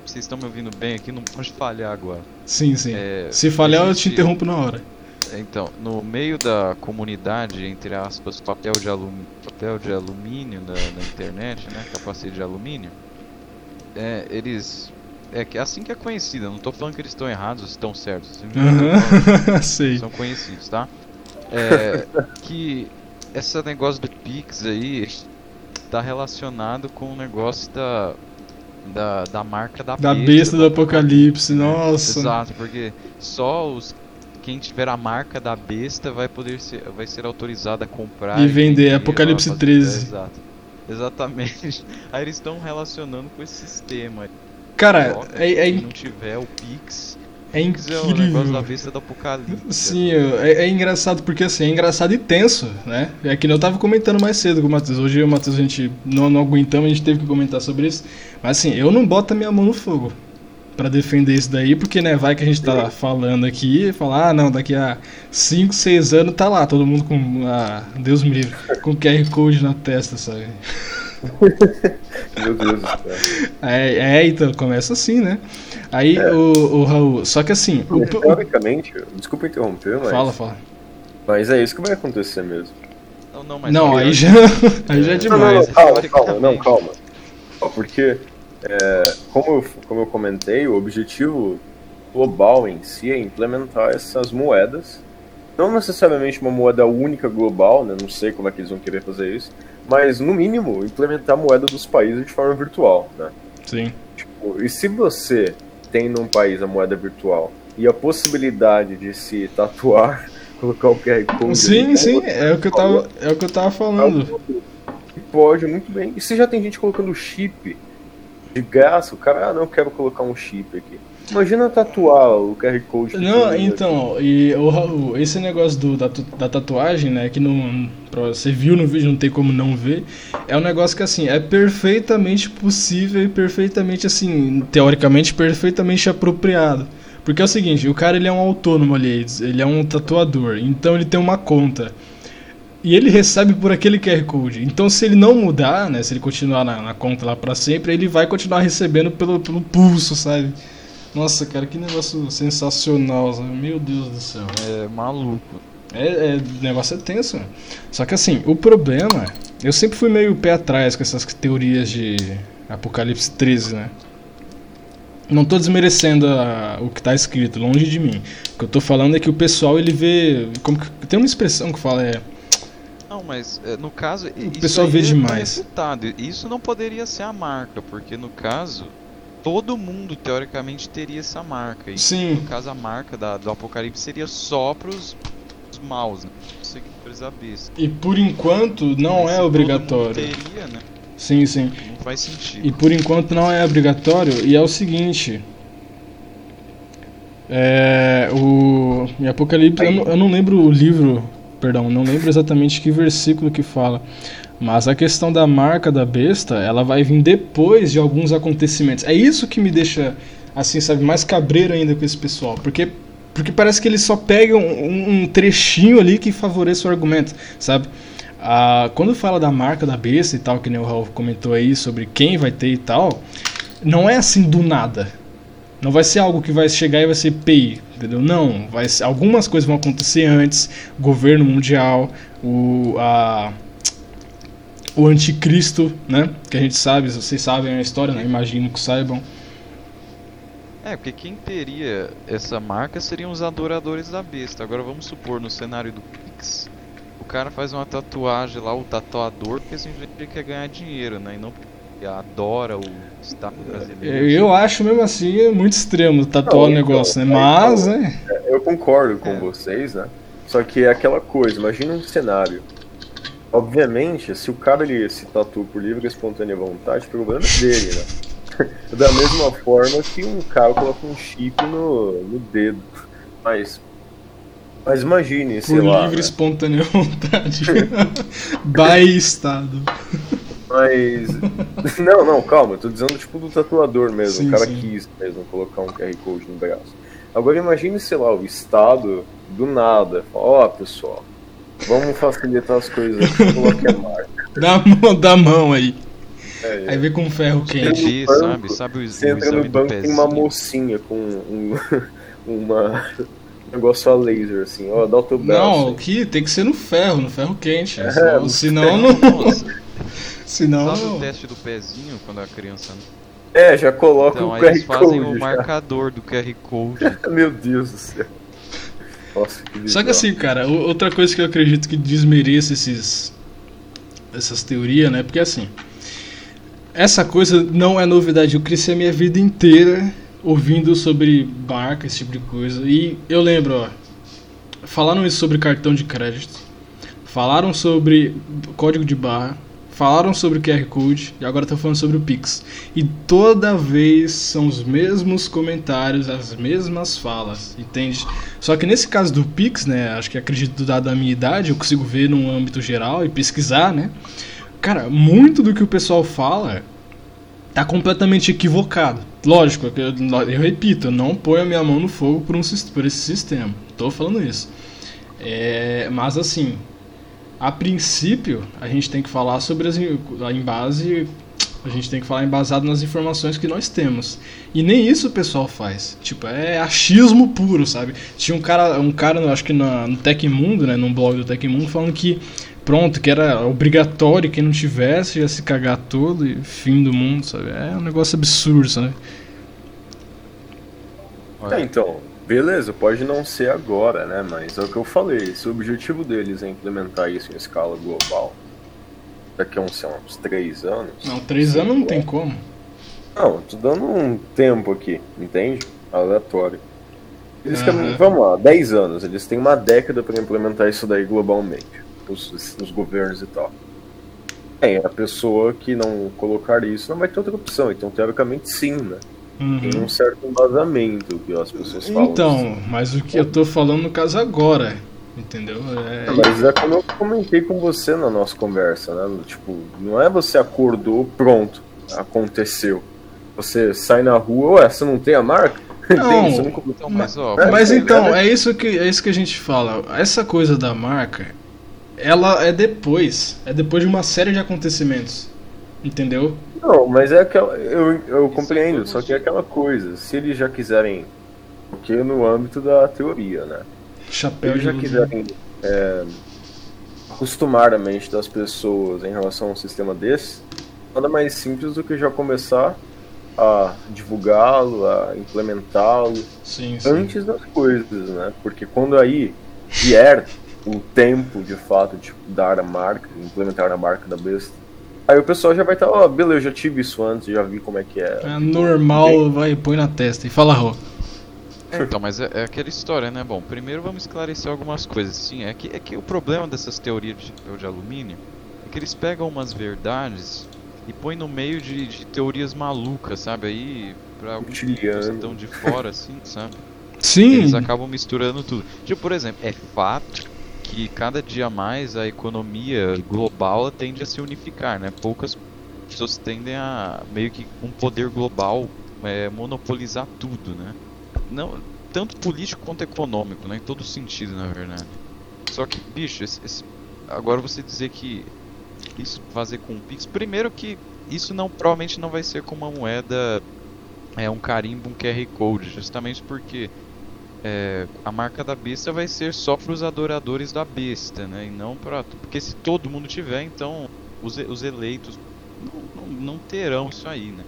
B: Vocês estão me ouvindo bem aqui, não pode falhar agora.
A: Sim, sim.
B: É,
A: Se falhar, eu te interrompo na hora.
B: Então, no meio da comunidade, entre aspas, papel de, alum... papel de alumínio na, na internet, né? Capacete de alumínio, é, eles. É que- assim que é conhecido, eu não tô falando que eles estão errados ou estão certos.
A: Aham, sei.
B: são conhecidos, tá? É, que esse negócio do Pix aí tá relacionado com o negócio da, da, da marca da,
A: Da besta do apocalipse, nossa.
B: Exato, porque só os quem tiver a marca da besta vai poder ser, vai ser autorizado a comprar
A: E vender,
B: ó,
A: Apocalipse
B: fazer-
A: 13.
B: é, exato. Exatamente. Aí eles estão relacionando com esse sistema.
A: Cara, é, é,
B: não tiver o Pix,
A: é
B: Pix é o negócio da
A: incrível.
B: besta do apocalipse.
A: Sim, é, é engraçado porque assim, é engraçado e tenso, né? É que eu tava comentando mais cedo com o Matheus. Hoje eu e o Matheus a gente não, não aguentamos, a gente teve que comentar sobre isso. Mas assim, eu não boto a minha mão no fogo pra defender isso daí, porque né, vai que a gente tá falando aqui falar, ah não, daqui a 5, 6 anos tá lá, todo mundo com. Ah, Deus me livre, com QR Code na testa, sabe?
C: Meu Deus do céu.
A: É, é, então, começa assim, né? Aí o, o Raul. Só que assim, o, o-
C: Teoricamente, desculpa interromper, mas,
A: Fala, fala.
C: mas é isso que vai acontecer mesmo.
B: Não, não, mas
A: Não,
B: olha,
A: aí já, aí já é
B: Não,
C: Não, não,
A: demais.
C: não, calma, calma, não, calma. Ó, Porque, é, como, eu, como eu comentei, o objetivo global em si é implementar essas moedas. Não necessariamente uma moeda única global, né? Não sei como é que eles vão querer fazer isso. Mas, no mínimo, implementar a moeda dos países de forma virtual, né?
A: Sim.
C: Tipo, E se você tem num país a moeda virtual e a possibilidade de se tatuar, colocar o QR Code...
A: Sim,
C: ali,
A: sim, é o que eu tava, é o que eu tava falando.
C: Pode, muito bem. E se já tem gente colocando chip de graça, o cara, ah, não, quero colocar um chip aqui. Imagina tatuar o QR Code.
A: Não,
C: aqui.
A: então, e o esse negócio do, da, da tatuagem, né, que não, você viu no vídeo, não tem como não ver, é um negócio que, assim, é perfeitamente possível e perfeitamente, assim, teoricamente, perfeitamente apropriado. Porque é o seguinte, o cara, ele é um autônomo ali, ele é um tatuador, então ele tem uma conta. E ele recebe por aquele QR Code. Então, se ele não mudar, né, se ele continuar na, na conta lá pra sempre, ele vai continuar recebendo pelo, pelo pulso, sabe? Nossa, cara, que negócio sensacional, sabe? Meu Deus do céu.
B: é maluco.
A: É, é, negócio é tenso. né? Só que assim, o problema. Eu sempre fui meio pé atrás com essas teorias de Apocalipse 13, né? Não tô desmerecendo a- o que tá escrito, longe de mim. O que eu tô falando é que o pessoal ele vê. Como que, tem uma expressão que fala é.
B: Não, mas é, no caso. O
A: pessoal vê demais.
B: Refutado. Isso não poderia ser a marca, porque no caso. Todo mundo, teoricamente, teria essa marca. E
A: Sim.
B: no caso, a marca da- do Apocalipse seria só pros, pros maus, né? Seguidores da besta.
A: E por enquanto não
B: Mas
A: é obrigatório.
B: Teria, né?
A: Sim, sim.
B: Não faz sentido.
A: E por enquanto não é obrigatório, e é o seguinte. É. O. Em Apocalipse, eu não, eu não lembro o livro, perdão, não lembro exatamente que versículo que fala. Mas a questão da marca da besta, ela vai vir depois de alguns acontecimentos. É isso que me deixa, assim, sabe, mais cabreiro ainda com esse pessoal. Porque, porque parece que eles só pegam um, um trechinho ali que favorece o argumento, sabe? Ah, quando fala da marca da besta e tal, que nem o Raul comentou aí sobre quem vai ter e tal, não é assim do nada. Não vai ser algo que vai chegar e vai ser PI, entendeu? Não, vai ser, algumas coisas vão acontecer antes, governo mundial, o, a, o anticristo, né? Que a gente sabe, vocês sabem a história, né? Imagino que saibam.
B: É, porque quem teria essa marca seriam os adoradores da besta. Agora vamos supor no cenário do Pix, o cara faz uma tatuagem lá, o tatuador, porque simplesmente ele quer ganhar dinheiro, né? E não porque adora o Estado brasileiro.
A: Eu acho mesmo assim muito extremo tatuar o
C: Não,
A: negócio,
C: então,
A: né?
C: é,
A: Mas,
C: então,
A: né?
C: Eu concordo com
B: É.
C: vocês, né? Só que é aquela coisa, imagina um cenário. Obviamente, se o cara ele se tatua por livre e espontânea vontade, o problema é dele, né? Da mesma forma que um cara coloca um chip no, no dedo. Mas. Mas imagine, sei
A: Por
C: lá.
A: livre,
C: né?
A: espontânea vontade. by Estado.
C: Mas. Não, não, calma, eu tô dizendo tipo do tatuador mesmo.
A: Sim,
C: o cara
A: sim.
C: quis mesmo colocar um QR Code no braço. Agora imagine, sei lá, o Estado do nada. Ó, pessoal, vamos facilitar as coisas aqui, coloque a marca.
A: Dá a mão, dá a mão aí.
C: É,
A: Aí vem com ferro quente.
B: Entendi, sabe? Sabe o,
C: Você
B: o
C: entra no banco tem uma mocinha com um, uma, um negócio a laser, assim, ó, dá o teu braço.
A: Não,
C: aí.
A: que tem que ser no ferro, no ferro quente.
C: É,
A: senão, senão não. Senão
B: sabe o teste do pezinho quando a criança...
C: É, já coloca
B: Então,
C: o
B: aí
C: QR
B: eles fazem
C: Code.
B: o
C: já.
B: marcador do QR Code.
C: Meu Deus do céu. Nossa, que
A: Só que assim, cara, o- outra coisa que eu acredito que desmerece esses essas teorias, né? Porque assim, essa coisa não é novidade. Eu cresci a minha vida inteira ouvindo sobre barca, esse tipo de coisa. E eu lembro, ó, falaram isso sobre cartão de crédito, falaram sobre código de barra, falaram sobre QR Code e agora estão falando sobre o Pix. E toda vez são os mesmos comentários, as mesmas falas, entende? Só que nesse caso do Pix, né, acho que acredito dado a minha idade, eu consigo ver num âmbito geral e pesquisar, né? Cara, muito do que o pessoal fala tá completamente equivocado. Lógico, eu, eu repito, eu não ponho a minha mão no fogo por, um, por esse sistema. Tô falando isso. É, mas assim, a princípio, a gente tem que falar sobre as em base a gente tem que falar embasado nas informações que nós temos. E nem isso o pessoal faz. Tipo, é achismo puro, sabe? Tinha um cara, um cara, acho que na, no Tecmundo, né, num blog do Tecmundo, falando que pronto, que era obrigatório quem não tivesse ia se cagar todo e fim do mundo, sabe? É um negócio absurdo, sabe?
C: É, então, beleza, pode não ser agora, né? Mas é o que eu falei, se o objetivo deles é implementar isso em escala global, daqui a uns, uns três anos.
A: Não, três anos não tem como.
C: Não, tô dando um tempo aqui, entende? Aleatório. Eles
A: Aham.
C: querem- vamos lá, 10 anos, eles têm uma década para implementar isso daí globalmente, os, os governos e tal. Bem, a pessoa que não colocar isso não vai ter outra opção, então teoricamente sim, né? Tem
A: Uhum.
C: um certo embasamento que as pessoas falam.
A: Então, mas o que eu tô falando no caso agora, entendeu? É,
C: Mas é como eu comentei com você na nossa conversa, né? Tipo, não é você acordou, pronto, aconteceu. Você sai na rua, ué, você não tem a marca?
A: Não.
C: Tem.
B: Então, mas ó,
C: É,
A: Mas então,
C: é-
A: é isso que é isso que a gente fala. Essa coisa da marca, ela é depois, é depois de uma série de acontecimentos. Entendeu?
C: Não, mas é aquela. Eu, eu compreendo, só que é aquela coisa. Se eles já quiserem. Porque no âmbito da teoria, né? Se
A: Chapéu
C: eles
A: de
C: já
A: luz.
C: quiserem é, acostumar a mente das pessoas em relação a um sistema desse, nada mais simples do que já começar a divulgá-lo, a implementá-lo
A: Sim, sim.
C: antes das coisas, né? Porque quando aí vier o tempo de fato de dar a marca, implementar a marca da besta, aí o pessoal já vai estar, ó, beleza, eu já tive isso antes, já vi como é que é.
A: É normal, vai, põe na testa e fala, Rô.
B: É, então, mas é, é aquela história, né? Bom, primeiro vamos esclarecer algumas coisas. Sim, é que, é que o problema dessas teorias de papel de alumínio é que eles pegam umas verdades e põem no meio de, de teorias malucas, sabe? Aí, pra alguns que estão de fora, assim, sabe?
A: Sim,
B: Eles acabam misturando tudo. Tipo, por exemplo, é fato que cada dia mais a economia global tende a se unificar, né? Poucas pessoas tendem a meio que um poder global é, monopolizar tudo, né? Não, tanto político quanto econômico, né? Em todo sentido, na verdade. Só que, bicho, esse- esse- agora você dizer que isso fazer com o Pix, primeiro que isso não provavelmente não vai ser com uma moeda é um carimbo, um QR Code, justamente porque é, a marca da besta vai ser só para os adoradores da besta, né? E não para porque se todo mundo tiver, então os, e- os eleitos não, não, não terão isso aí, né?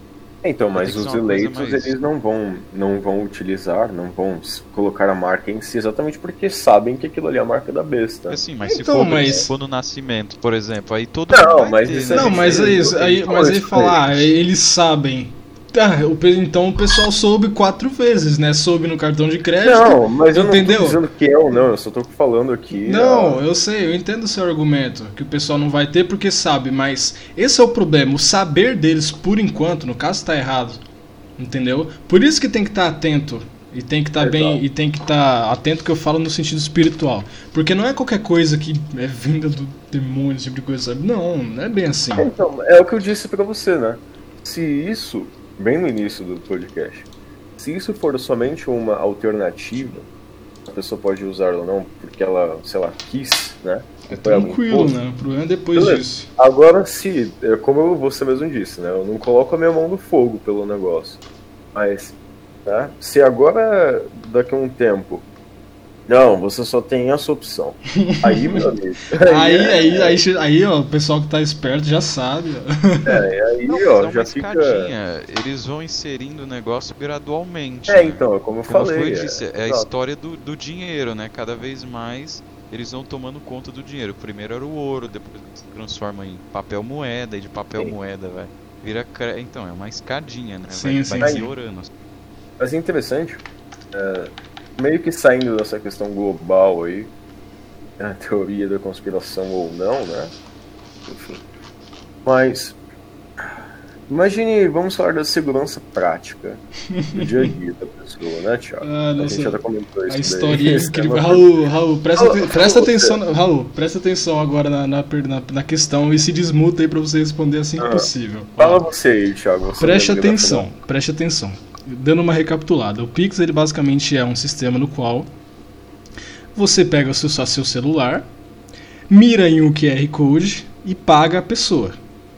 C: Então,
B: Vai
C: mas os eleitos
B: mais-
C: eles não vão, não vão utilizar, não vão colocar a marca em si exatamente porque sabem que aquilo ali é a marca da besta.
B: Assim, mas se,
A: Então,
B: for,
A: mas-
B: se for no nascimento, por exemplo, aí todo
C: Não,
B: mundo vai
C: mas
B: ter,
C: isso
B: né?
C: a
A: Não, mas é isso. Aí, mas aí falar,
C: pra
A: eles sabem. Tá, então o pessoal soube quatro vezes, né? Soube no cartão de crédito.
C: Não, mas eu não tô dizendo que é ou não, eu só tô falando aqui.
A: Não,
C: ah,
A: eu sei, eu entendo o seu argumento, que o pessoal não vai ter porque sabe, mas esse é o problema, o saber deles por enquanto, no caso tá errado, entendeu? Por isso que tem que estar atento e tem que estar bem
C: Exato.
A: e tem que estar atento que eu falo no sentido espiritual, porque não é qualquer coisa que é vinda do demônio, esse tipo de coisa, sabe? Não, não é bem assim.
C: Então, é o que eu disse pra você, né? Se isso, bem no início do podcast, se isso for somente uma alternativa, a pessoa pode usar ou não, porque ela, sei lá, quis, né?
A: É tranquilo, né? O problema é depois
C: Beleza.
A: disso.
C: Agora, se, é como você mesmo disse, né? Eu não coloco a minha mão no fogo pelo negócio. Mas, né? Se agora, daqui a um tempo, não, você só tem essa opção. Aí, meu amigo.
A: Aí,
C: é-
A: aí, aí, aí, ó, o pessoal que tá esperto já sabe, ó.
C: É, aí,
B: Não,
C: ó,
B: é uma
C: já fica.
B: escadinha. Eles vão inserindo o negócio gradualmente.
C: É,
B: né?
C: então, é como eu
B: Como
C: falei.
B: foi
C: é,
B: disse, é a
C: exato.
B: história do, do dinheiro, né? Cada vez mais eles vão tomando conta do dinheiro. Primeiro era o ouro, depois se transforma em papel moeda, e de papel
C: Sim.
B: moeda vai vira cre... então é uma escadinha, né?
A: Sim,
B: vai,
A: sim,
B: vai
C: sim.
B: piorando.
C: Mas é interessante, é, meio que saindo dessa questão global aí, a teoria da conspiração ou não, né? Enfim. Mas, imagine, vamos falar da segurança prática do dia a dia da pessoa, né, Thiago?
A: Ah,
C: a gente já comentou isso
A: A
C: daí.
A: historinha é incrível. Raul, Raul, presta,
C: fala
A: presta
C: você.
A: atenção. Raul, presta atenção agora na, na, na, questão e se desmuta aí pra você responder assim que
C: Aham.
A: possível.
C: Fala você aí, Thiago. você
A: preste atenção, preste atenção. Dando uma recapitulada, o Pix ele basicamente é um sistema no qual você pega o seu, seu celular, mira em um QR Code e paga a pessoa.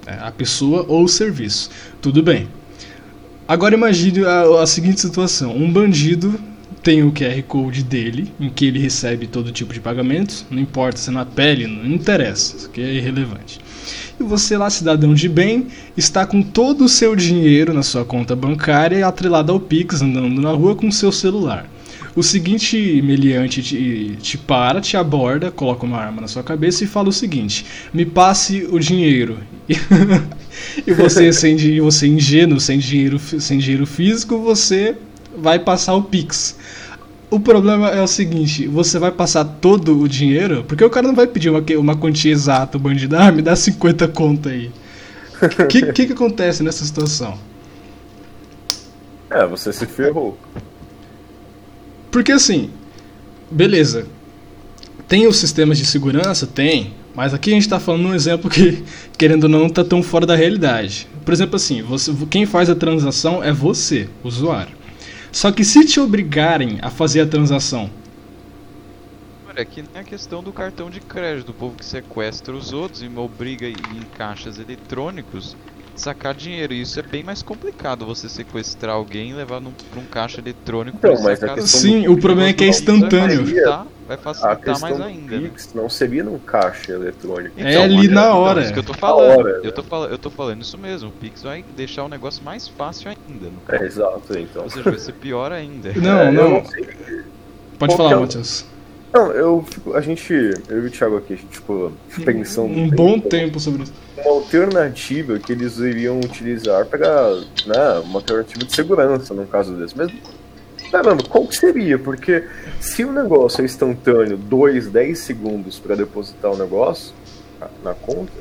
A: né? A pessoa ou o serviço. Tudo bem. Agora imagine a, a seguinte situação: um bandido tem o QR Code dele, em que ele recebe todo tipo de pagamento, não importa se é na pele, não interessa, isso aqui é irrelevante. E você lá, cidadão de bem, está com todo o seu dinheiro na sua conta bancária atrelado ao Pix, andando na rua com o seu celular. O seguinte meliante te, te para, te aborda, coloca uma arma na sua cabeça e fala o seguinte: me passe o dinheiro. e você, sem, você ingênuo, sem dinheiro, sem dinheiro físico, você vai passar o Pix. O problema é o seguinte, você vai passar todo o dinheiro, porque o cara não vai pedir uma, uma quantia exata, o bandido, ah, me dá 50 conta aí. O que, que que acontece nessa situação?
C: É, você se ferrou.
A: Porque assim, beleza. Tem os sistemas de segurança? Tem. Mas aqui a gente está falando um exemplo que, querendo ou não, não tá tão fora da realidade. Por exemplo, assim, você, quem faz a transação é você, usuário. Só que se te obrigarem a fazer a transação,
B: Olha, aqui nem a questão do cartão de crédito, do povo que sequestra os outros e obriga em caixas eletrônicos sacar dinheiro. E isso é bem mais complicado você sequestrar alguém e levar num, pra um caixa eletrônico
C: Então,
B: pra
C: mas
B: sacar
A: sim,
C: do
A: o problema é que é instantâneo.
B: Vai facilitar, mais ainda. né?
C: Pix não seria num caixa eletrônico.
A: É ali na hora.
B: Então, isso que eu tô falando.
C: hora,
B: eu,
C: né?
B: tô falando eu tô falando isso mesmo. O Pix vai deixar o negócio mais fácil ainda. no
C: É, exato, então.
B: Ou seja, vai ser pior ainda.
A: Não,
C: É, eu
A: não.
C: sei.
A: Pode
C: Qual
A: falar,
C: é o-
A: Matheus.
C: Não, eu a gente, eu e o Thiago aqui, a gente ficou pensando
A: Um bom tempo sobre isso.
C: uma alternativa que eles iriam utilizar para, né, uma alternativa de segurança num caso desse. Mas, caramba, qual que seria? Porque se o negócio é instantâneo, 2, 10 segundos para depositar o negócio na- na conta,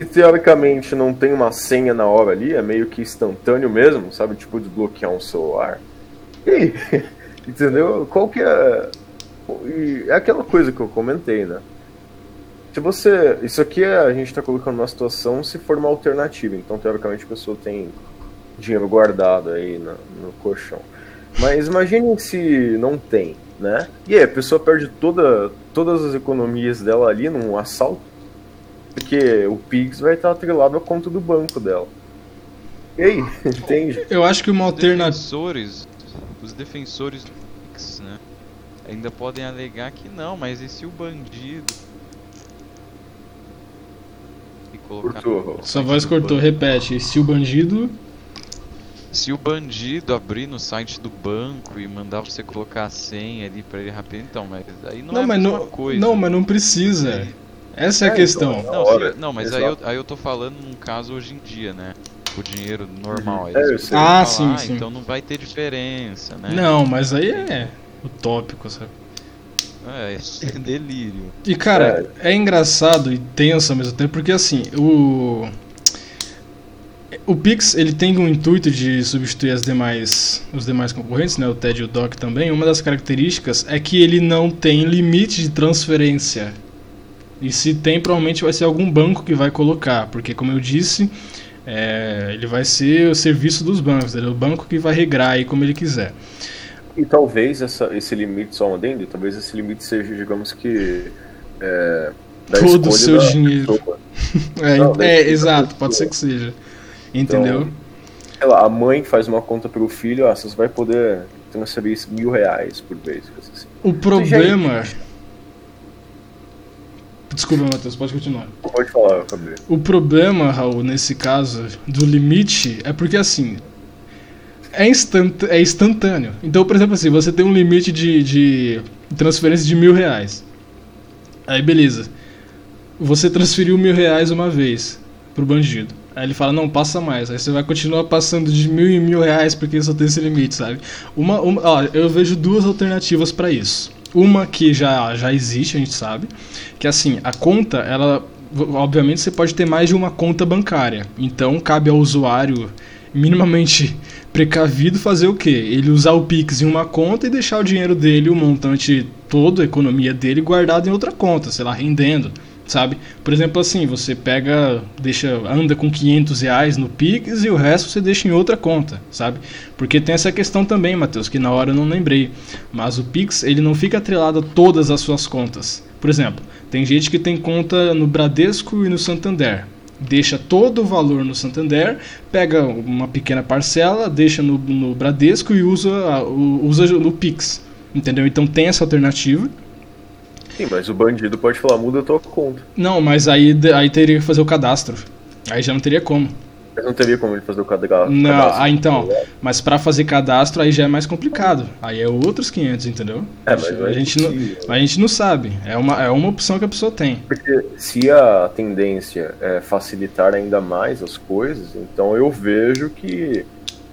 C: e teoricamente não tem uma senha na hora ali, é meio que instantâneo mesmo, sabe? Tipo desbloquear um celular. E aí? Entendeu? Qual que é. E é aquela coisa que eu comentei, né? Se você. Isso aqui é, a gente está colocando numa situação se for uma alternativa. Então, teoricamente, a pessoa tem dinheiro guardado aí no, no colchão. Mas imagine se não tem, né? E aí, a pessoa perde toda, todas as economias dela ali num assalto. Porque o Pix vai estar atrelado à conta do banco dela. E aí, entende?
A: Eu acho que uma
B: Os
A: alternativa.
B: defensores, os defensores do Pix, né? Ainda podem alegar que não, mas e se o bandido. E colocar.
C: Cortou.
A: Sua voz cortou, repete. Se o bandido.
B: Se o bandido abrir no site do banco e mandar você colocar a senha ali pra ele rapidinho, então, mas aí não,
A: Não,
B: é a
A: mas
B: mesma
A: não,
B: coisa.
A: não, mas não precisa. Essa é a
C: É,
A: questão.
C: então,
B: Não,
C: hora.
B: sim, não, mas aí eu, aí eu tô falando num caso hoje em dia, né? O dinheiro normal. aí
C: É,
A: Ah,
B: falar,
A: sim, sim.
B: Então não vai ter diferença, né?
A: Não, mas aí é utópico, sabe?
B: É, é delírio.
A: E cara, é. engraçado e tenso ao mesmo tempo, porque assim, o. O Pix ele tem um intuito de substituir as demais, os demais concorrentes, né, o TED e o DOC também. Uma das características é que ele não tem limite de transferência. E se tem, provavelmente vai ser algum banco que vai colocar, porque como eu disse, é, ele vai ser o serviço dos bancos, ele é o banco que vai regrar aí como ele quiser.
C: E talvez essa, esse limite, só um adendo, talvez esse limite seja, digamos que. É,
A: Todo o seu dinheiro. É,
C: Não,
A: é, exato, pode ser que seja. Entendeu?
C: Então, Sei lá, a mãe faz uma conta pro filho, ah, você vai poder transferir mil reais por vez. assim.
A: O problema. Desculpa, Matheus, pode continuar.
C: Pode falar, Fabio.
A: O problema, Raul, nesse caso, do limite, é porque assim. É, instant... é instantâneo. Então, por exemplo, assim, você tem um limite de, de transferência de mil reais. Aí, beleza. Você transferiu mil reais uma vez pro bandido. Aí ele fala, não, passa mais. Aí você vai continuar passando de mil em mil reais porque só tem esse limite, sabe? Uma, uma, ó, eu vejo duas alternativas para isso. Uma que já, já existe, a gente sabe, que assim, a conta, ela. Obviamente você pode ter mais de uma conta bancária. Então cabe ao usuário minimamente precavido fazer o quê? Ele usar o Pix em uma conta e deixar o dinheiro dele, o montante todo, a economia dele, guardado em outra conta, sei lá, rendendo, sabe? Por exemplo, assim, você pega, deixa, anda com 500 reais no Pix e o resto você deixa em outra conta, sabe? Porque tem essa questão também, Matheus, que na hora eu não lembrei. Mas o Pix, ele não fica atrelado a todas as suas contas. Por exemplo, tem gente que tem conta no Bradesco e no Santander deixa todo o valor no Santander, pega uma pequena parcela, deixa no, no Bradesco e usa, usa no Pix. Entendeu? Então tem essa alternativa.
C: Sim, mas o bandido pode falar, muda a tua conta.
A: Não, mas aí, aí teria que fazer o cadastro. Aí já não teria como.
C: Mas não teria como ele fazer o cadastro.
A: Não,
C: cadastro,
A: ah, então. Mas pra fazer cadastro aí já é mais complicado. Aí é outros 500, entendeu?
C: É, mas
A: a, gente não, a gente não sabe. É uma, é uma opção que a pessoa tem.
C: Porque se a tendência é facilitar ainda mais as coisas, então eu vejo que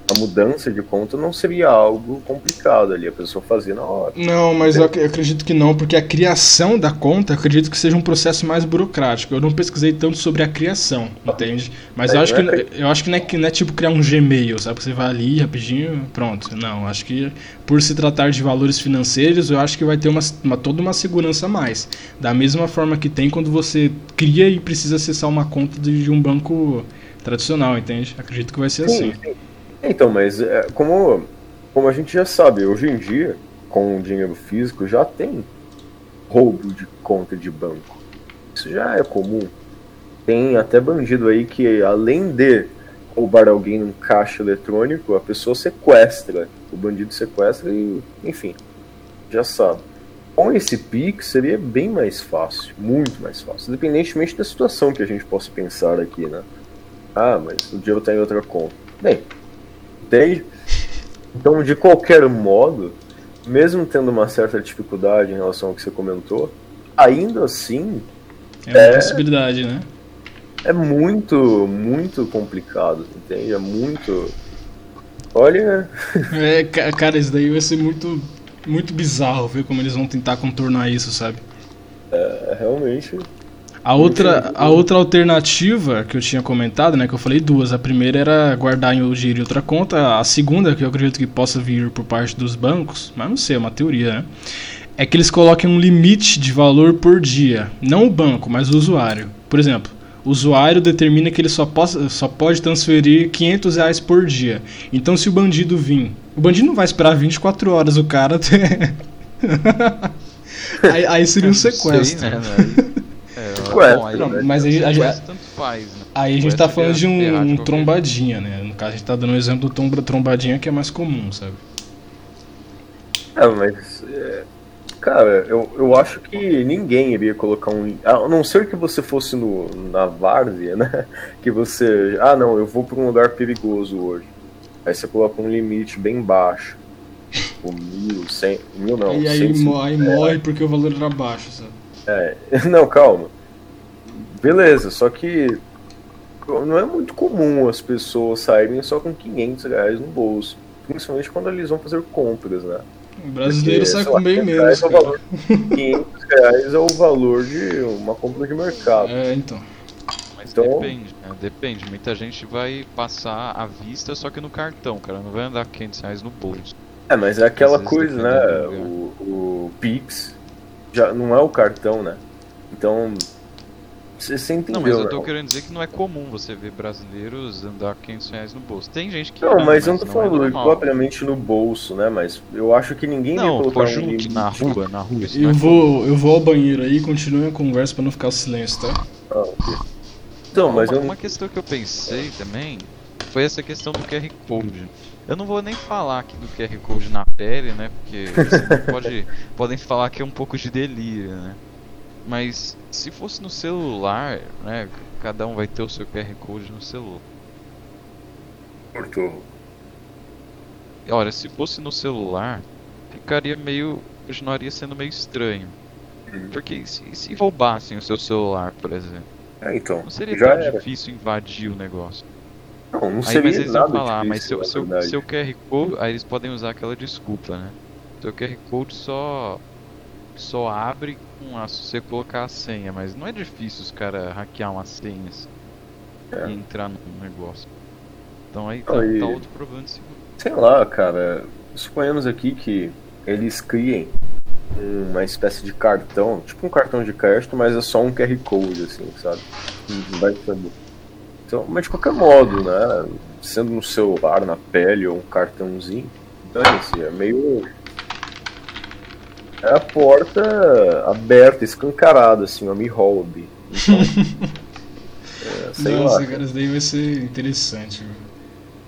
C: a mudança de conta não seria algo complicado ali, a pessoa fazia na hora.
A: Não, mas eu ac- eu acredito que não, porque a criação da conta acredito que seja um processo mais burocrático. Eu não pesquisei tanto sobre a criação, entende? Mas
C: É,
A: eu acho que
C: não é
A: eu acho que não é, que não é tipo criar um Gmail, sabe? Que você vai ali rapidinho, pronto. Não, acho que por se tratar de valores financeiros, eu acho que vai ter uma, uma- toda uma segurança a mais. Da mesma forma que tem quando você cria e precisa acessar uma conta de, de um banco tradicional, entende? Acredito que vai ser assim.
C: sim. Então, mas é, como, como a gente já sabe, hoje em dia, com o dinheiro físico, já tem roubo de conta de banco. Isso já é comum. Tem até bandido aí que, além de roubar alguém num caixa eletrônico, a pessoa sequestra. O bandido sequestra e, enfim, já sabe. Com esse Pix seria bem mais fácil, muito mais fácil, independentemente da situação que a gente possa pensar aqui, né? Ah, mas o dinheiro está em outra conta. Bem, entende? Então, de qualquer modo, mesmo tendo uma certa dificuldade em relação ao que você comentou, ainda assim
A: É uma possibilidade, né?
C: é muito, muito complicado, entende? É muito. Olha,
A: É, ca- cara, isso daí vai ser muito, muito bizarro ver como eles vão tentar contornar isso, sabe?
C: é realmente.
A: A outra, a outra alternativa que eu tinha comentado, né, que eu falei duas. A primeira era guardar em o dinheiro em outra conta. A segunda, que eu acredito que possa vir por parte dos bancos, mas não sei, é uma teoria, né? É que eles coloquem um limite de valor por dia. Não o banco, mas o usuário. Por exemplo, o usuário determina que ele só, possa, só pode transferir 500 reais por dia. Então, se o bandido vir... O bandido não vai esperar 24 horas o cara ter... aí, aí seria um
B: Sei,
A: sequestro.
B: né, né? É,
C: Sequestro,
B: bom, aí,
C: né?
A: Mas aí a gente-
B: sequestro tanto faz, né?
A: Aí a gente tá falando de
B: é
A: um, um
B: qualquer
A: trombadinha, né? No caso, a gente tá dando um exemplo do trombadinha que é mais comum, sabe?
C: É, mas. é, Cara, eu, eu acho que ninguém iria colocar um. A não ser que você fosse no, na várzea, né? Que você. Ah, não, eu vou pra um lugar perigoso hoje. Aí você coloca um limite bem baixo. Tipo, mil, cem. Mil não.
A: e aí,
C: 150.
A: mo- aí morre porque o valor era baixo, sabe?
C: É, não, calma. Beleza, só que não é muito comum as pessoas saírem só com 500 reais no bolso. Principalmente quando eles vão fazer compras, né?
A: O brasileiro
C: Porque,
A: sai com
C: lá,
A: bem
C: 500
A: menos,
C: reais é o
A: cara.
C: valor- 500 reais é o valor de uma compra de mercado.
A: É, então.
B: Mas
C: Então-
B: depende, né? Depende. Muita gente vai passar à vista só que no cartão, cara. Não vai andar com 500 reais no bolso.
C: É, mas é aquela coisa, né? O, o Pix já não é o cartão, né? Então. Você entendeu,
B: Não, mas eu
C: né?
B: tô querendo dizer que não é comum você ver brasileiros andar com 500 reais no bolso. Tem gente que
C: Não,
B: anda,
C: mas eu não tô
B: é
C: falando
B: normal.
C: propriamente no bolso, né? Mas eu acho que ninguém ia
B: Não,
C: colocar
B: pô,
C: um
B: junto,
C: limite.
B: na rua, na rua. não
A: Eu
B: é
A: vou, eu vou ao banheiro aí e continue a conversa pra não ficar silêncio, tá?
C: Ah, ok. Então, mas
B: uma,
C: eu
B: uma questão que eu pensei também foi essa questão do QR Code. Eu não vou nem falar aqui do QR Code na pele, né? Porque pode, podem falar que é um pouco de delírio, né? Mas se fosse no celular, né? Cada um vai ter o seu QR Code no celular.
C: cortou.
B: Olha, se fosse no celular, ficaria meio. continuaria sendo meio estranho.
C: Uhum.
B: Porque se, se roubassem o seu celular, por exemplo,
C: É, então.
B: não seria tão
C: era.
B: difícil invadir o negócio.
C: Não, não
B: Aí,
C: seria
B: mas eles
C: nada
B: vão falar, mas
C: difícil,
B: seu,
C: na
B: seu,
C: verdade.
B: seu QR Code, aí eles podem usar aquela desculpa, né? Seu QR Code só só abre com a, se você colocar a senha, mas não é difícil os caras hackear umas senhas
C: É.
B: e entrar no negócio. Então aí tá,
C: Aí-
B: tá outro problema de segurança.
C: Sei lá, cara. Suponhamos aqui que eles criem uma espécie de cartão, tipo um cartão de crédito, mas é só um QR Code, assim, sabe? Não vai saber. Então, mas de qualquer modo, né? Sendo no celular, na pele ou um cartãozinho, dane-se, é meio. É a porta aberta, escancarada, assim, uma me hobby. Então, é, sei
A: Nossa,
C: lá.
A: cara, isso daí vai ser interessante. viu?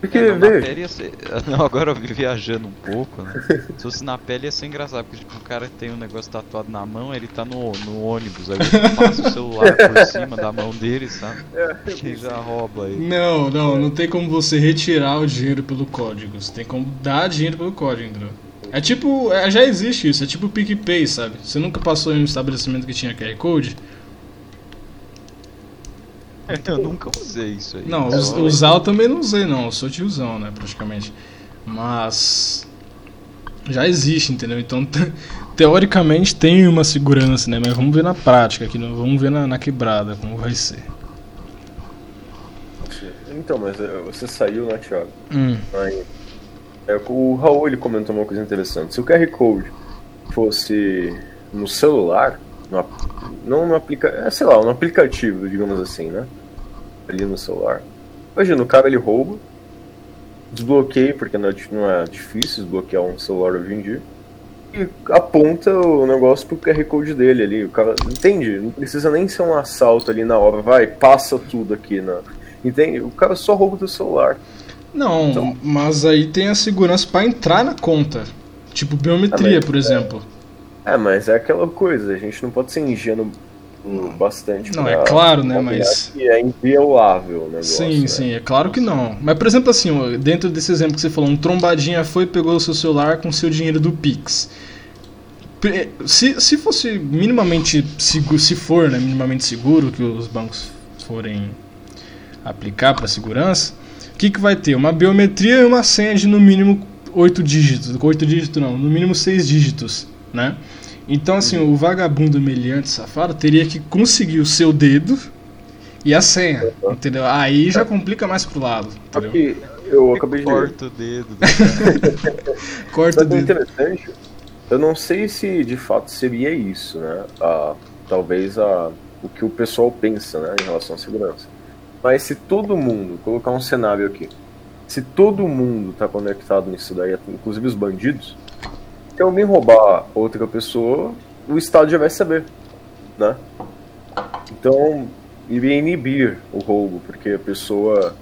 C: Porque,
B: É, na pele ia ser... Não, agora eu vi viajando um pouco, né? Se fosse na pele ia ser engraçado, porque tipo, o cara tem um negócio tatuado na mão, ele tá no, no ônibus, aí ele passa o celular por cima da mão dele, sabe?
C: É,
B: E já rouba ele.
A: Não, não, não tem como você retirar o dinheiro pelo código. Você tem como dar dinheiro pelo código, entendeu? É tipo, é, já existe isso, é tipo o PicPay, sabe? Você nunca passou em um estabelecimento que tinha QR Code?
B: Eu nunca usei isso aí.
A: Não, us- usar eu também não usei, não. Eu sou tiozão, né, praticamente. Mas. Já existe, entendeu? Então, te- teoricamente tem uma segurança, né? Mas vamos ver na prática aqui, vamos ver na, na quebrada como vai ser.
C: Então, mas é, você saiu, né, Thiago?
A: Hum,
C: Aí, é, o Raul ele comentou uma coisa interessante. Se o QR Code fosse no celular, no, não no aplicativo, é, sei lá, no aplicativo, digamos assim, né? Ali no celular. Imagina, o cara ele rouba, desbloqueia, porque não é, não é difícil desbloquear um celular hoje em dia, e aponta o negócio pro QR Code dele ali. O cara, entende? Não precisa nem ser um assalto ali na hora, vai, passa tudo aqui na. Entende? O cara só rouba o teu celular.
A: Não,
C: Então-
A: mas aí tem a segurança pra entrar na conta. Tipo biometria,
C: Ah,
A: por exemplo.
C: É, mas é aquela coisa, a gente não pode ser ingênuo bastante.
A: Não,
C: pra-
A: é claro, né, mas-
C: Que é inviolável o negócio.
A: Sim,
C: né?
A: sim, é claro que não. Mas, por exemplo, assim, dentro desse exemplo que você falou, um trombadinha foi e pegou o seu celular com seu dinheiro do Pix. Se, se fosse minimamente seguro, se for né, minimamente seguro que os bancos forem aplicar para segurança, o que, que vai ter? Uma biometria e uma senha de no mínimo 8 dígitos. 8 dígitos não, no mínimo 6 dígitos, né? Então, assim, o vagabundo meliante safado teria que conseguir o seu dedo e a senha, entendeu? Aí já complica mais pro lado, entendeu?
C: que eu acabei de.
B: Corta o dedo. do cara.
A: Corta o
C: o
A: dedo.
C: interessante? Eu não sei se de fato seria isso, né? A, talvez a, o que o pessoal pensa né, em relação à segurança. Mas se todo mundo, colocar um cenário aqui, se todo mundo está conectado nisso daí, inclusive os bandidos, se alguém roubar outra pessoa, o Estado já vai saber, né? Então, iria inibir o roubo, porque a pessoa,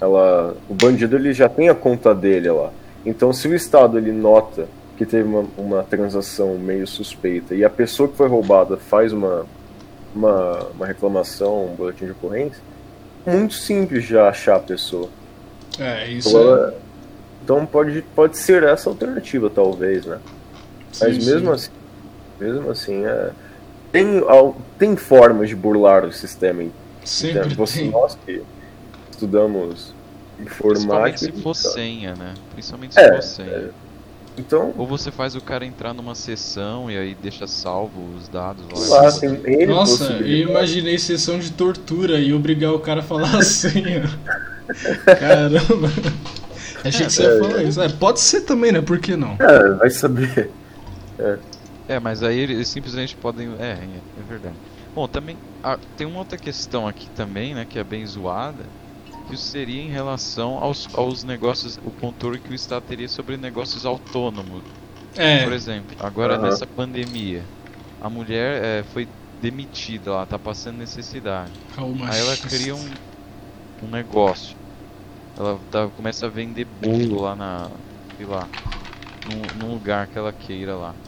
C: ela, o bandido ele já tem a conta dele lá. Então, se o Estado ele nota que teve uma, uma transação meio suspeita e a pessoa que foi roubada faz uma, uma, uma reclamação, um boletim de ocorrência, muito simples já achar a pessoa.
A: É, isso
C: Então,
A: é.
C: ela- então pode, pode ser essa alternativa, talvez, né? Mas
A: sim,
C: mesmo
A: sim.
C: assim, mesmo assim, é, tem, tem formas de burlar o sistema.
A: Sempre?
C: Você,
A: tem.
C: nós que estudamos
B: Principalmente
C: informática.
B: se for
C: então-
B: senha, né? Principalmente se
C: É,
B: for senha.
C: Então,
B: Ou você faz o cara entrar numa sessão e aí deixa salvo os dados lá.
C: lá, tem N
A: Nossa, eu imaginei sessão de tortura e obrigar o cara a falar assim. Caramba. Achei que você ia falar isso. É, pode ser também, né? Por que não?
C: É, vai saber.
B: É, mas aí eles simplesmente podem. É, é, é verdade. Bom, também ah, tem uma outra questão aqui também, né, que é bem zoada, que isso seria em relação aos, aos negócios, o controle que o Estado teria sobre negócios autônomos.
A: É,
B: Por exemplo, agora
C: Aham.
B: nessa pandemia, a mulher é, foi demitida, ela tá passando necessidade.
A: Raul
B: Aí ela cria um, um negócio. Ela tá- começa a vender bolo lá na. sei lá. Num, num lugar que ela queira lá.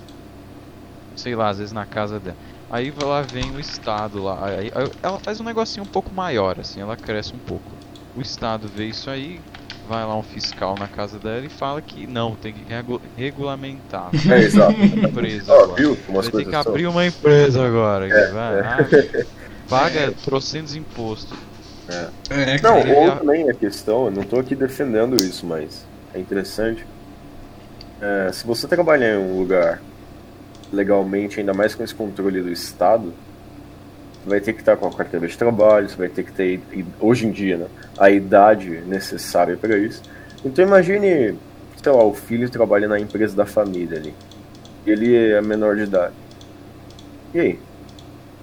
B: Sei lá, às vezes na casa dela. Aí vai lá vem o Estado lá. Aí, aí ela faz um negocinho um pouco maior, assim, ela cresce um pouco. O Estado vê isso aí, vai lá um fiscal na casa dela e fala que não, tem que regu- regulamentar.
C: É, exato.
B: a empresa
C: Ó,
B: agora.
C: viu
B: Vai ter que
C: são?
B: abrir uma empresa agora. que vai,
C: é.
B: abre, paga trocentos impostos.
A: É,
C: Não,
A: cara.
C: ou
B: a-
C: também a questão, eu não tô aqui defendendo isso, mas é interessante. É, se você trabalhar em um lugar legalmente, ainda mais com esse controle do Estado, vai ter que estar com a carteira de trabalho, você vai ter que ter, hoje em dia, né, a idade necessária para isso. Então imagine, sei lá, o filho trabalha na empresa da família ali. Ele é menor de idade. E aí?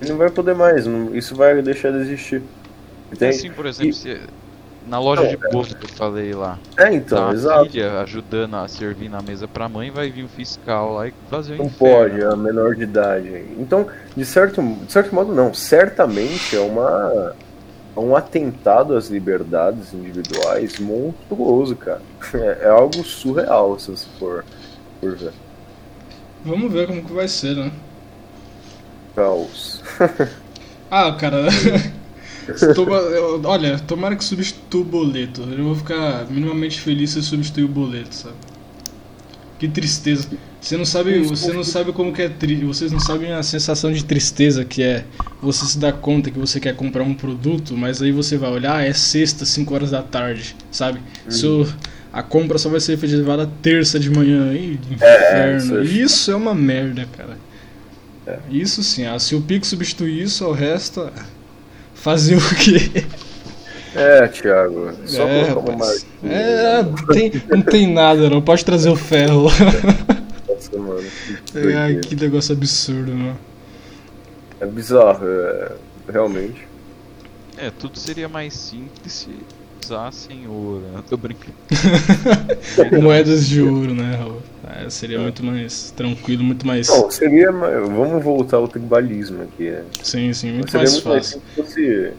C: Ele não vai poder mais, não- isso vai deixar de existir. Entende?
B: assim, por exemplo,
C: E-
B: se, na loja de bolo que eu falei lá,
C: É, então,
B: tá a
C: exato.
B: filha ajudando a servir na mesa pra mãe, vai vir o fiscal lá e fazer o
C: Não
B: inferno.
C: pode, é a menor de idade. Então, de certo, de certo modo, não. Certamente é uma é um atentado às liberdades individuais monstruoso, cara. É, é algo surreal, se você for, for ver.
A: Vamos ver como que vai ser, né?
C: Caos.
A: Ah, cara. toma- eu- olha, tomara que substitua o boleto. Eu vou ficar minimamente feliz se substituir o boleto, sabe? Que tristeza. Você não sabe, você não sabe como que é tri... vocês não sabem a sensação de tristeza que é você se dar conta que você quer comprar um produto, mas aí você vai olhar, ah, é sexta, 5 horas da tarde, sabe? Seu, a compra só vai ser efetivada terça de manhã. Ih,
C: É,
A: inferno.
C: isso-
A: Isso é uma merda, cara. Isso sim, ah, se o Pix substituir isso, o resto. Fazer o quê?
C: É, Thiago. Só
A: é,
C: colocar uma.
A: É, não tem, não tem nada, não. Pode trazer o ferro lá.
C: Nossa, mano. que doideira.
A: que negócio absurdo, não.
C: É bizarro, é, realmente.
B: É, tudo seria mais simples se usassem ouro. né? Tô brincando.
A: Moedas de ouro, né, Raul? É, seria muito mais tranquilo, muito mais.
C: Não, seria. ma- Vamos voltar ao tribalismo aqui. né?
A: Sim, sim, muito
C: Seria
A: mais
C: muito mais
A: fácil.
C: simples se fosse,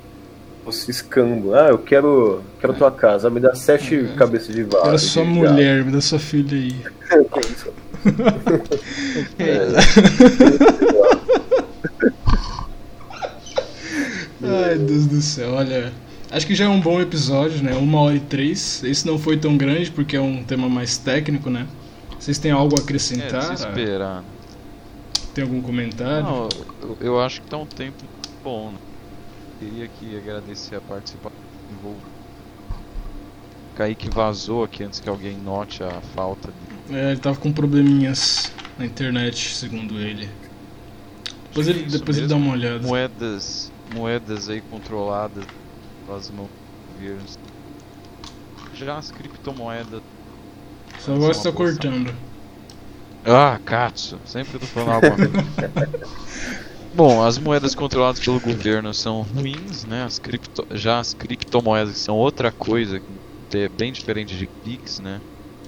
C: fosse escambo. Ah, eu quero, quero tua casa, me dá sete cabeças de vaca.
A: Era sua mulher, me dá sua filha aí.
C: gado.
A: Ai, Deus do céu, olha. Acho que já é um bom episódio, né? Uma hora e três. Esse não foi tão grande porque é um tema mais técnico, né? Vocês têm algo a
B: É,
A: acrescentar?
B: se esperar.
A: Tem algum comentário?
B: Não, eu, eu acho que tá um tempo bom. Né? Queria aqui agradecer a participação do envolvido. Kaique vazou aqui antes que alguém note a falta de.
A: É, ele tava com probleminhas na internet, segundo ele. Depois ele, depois ele dá uma olhada.
B: moedas, moedas aí controladas Já as criptomoedas.
A: Só tá
B: Uma boa
A: cortando.
B: Ah, Katsu, sempre eu tô falando alguma coisa. Bom, as moedas controladas pelo governo são ruins, né? As cripto... Já as criptomoedas são outra coisa, que é bem diferente de Pix, né?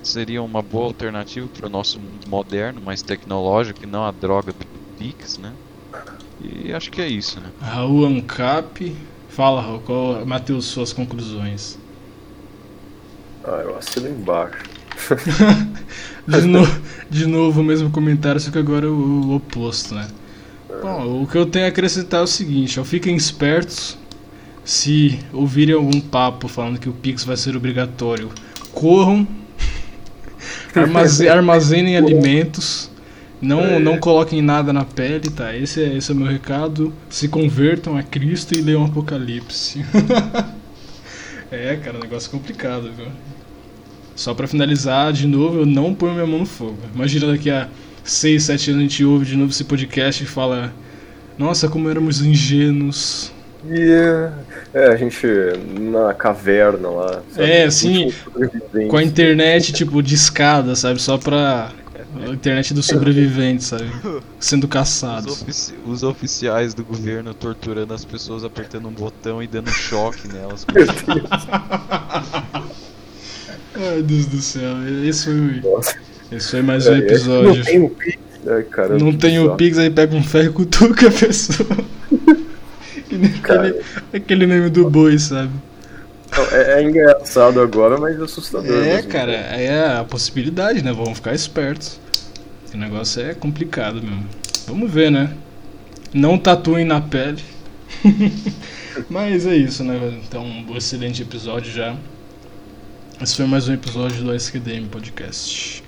B: Seria uma boa alternativa para o nosso mundo moderno, mais tecnológico, e não a droga do Pix, né? E acho que é isso, né?
A: Raul Ancap. Fala, Raul, qual, Matheus, suas conclusões.
C: Ah, eu assino embaixo.
A: de, no, de novo o mesmo comentário, só que agora o, o oposto, né? Bom, o que eu tenho a acrescentar é o seguinte, ó, fiquem espertos se ouvirem algum papo falando que o Pix vai ser obrigatório. Corram, armaze- armazenem alimentos, não, não coloquem nada na pele, tá? Esse é, esse é o meu recado. Se convertam a Cristo e leiam Apocalipse. é, cara, negócio complicado, viu? Só pra finalizar, de novo, eu não ponho minha mão no fogo. Imagina daqui a 6, 7 anos a gente ouve de novo esse podcast e fala: Nossa, como éramos ingênuos.
C: E é, é, a gente na caverna lá. sabe?
A: É, assim. Com a internet, tipo, de escada, sabe? Só pra. A internet dos sobreviventes, sabe? Sendo
B: Os,
A: caçados.
B: ofici- os oficiais do governo torturando as pessoas, apertando um botão e dando choque nelas.
A: Ai, Deus do céu. Esse foi,
C: Nossa.
A: esse foi mais um
C: É,
A: episódio.
C: Não tem o Pix. Ai, cara,
A: Não tem o. Pix, aí pega um ferro e cutuca a pessoa. que nem aquele, aquele meme do boi, sabe?
C: É, é engraçado agora, mas assustador.
A: É,
C: mesmo.
A: cara, é a possibilidade, né? Vamos ficar espertos. O negócio é complicado mesmo. Vamos ver, né? Não tatuem na pele. Mas é isso, né? Então, um excelente episódio já. Esse foi mais um episódio do SQDM Podcast.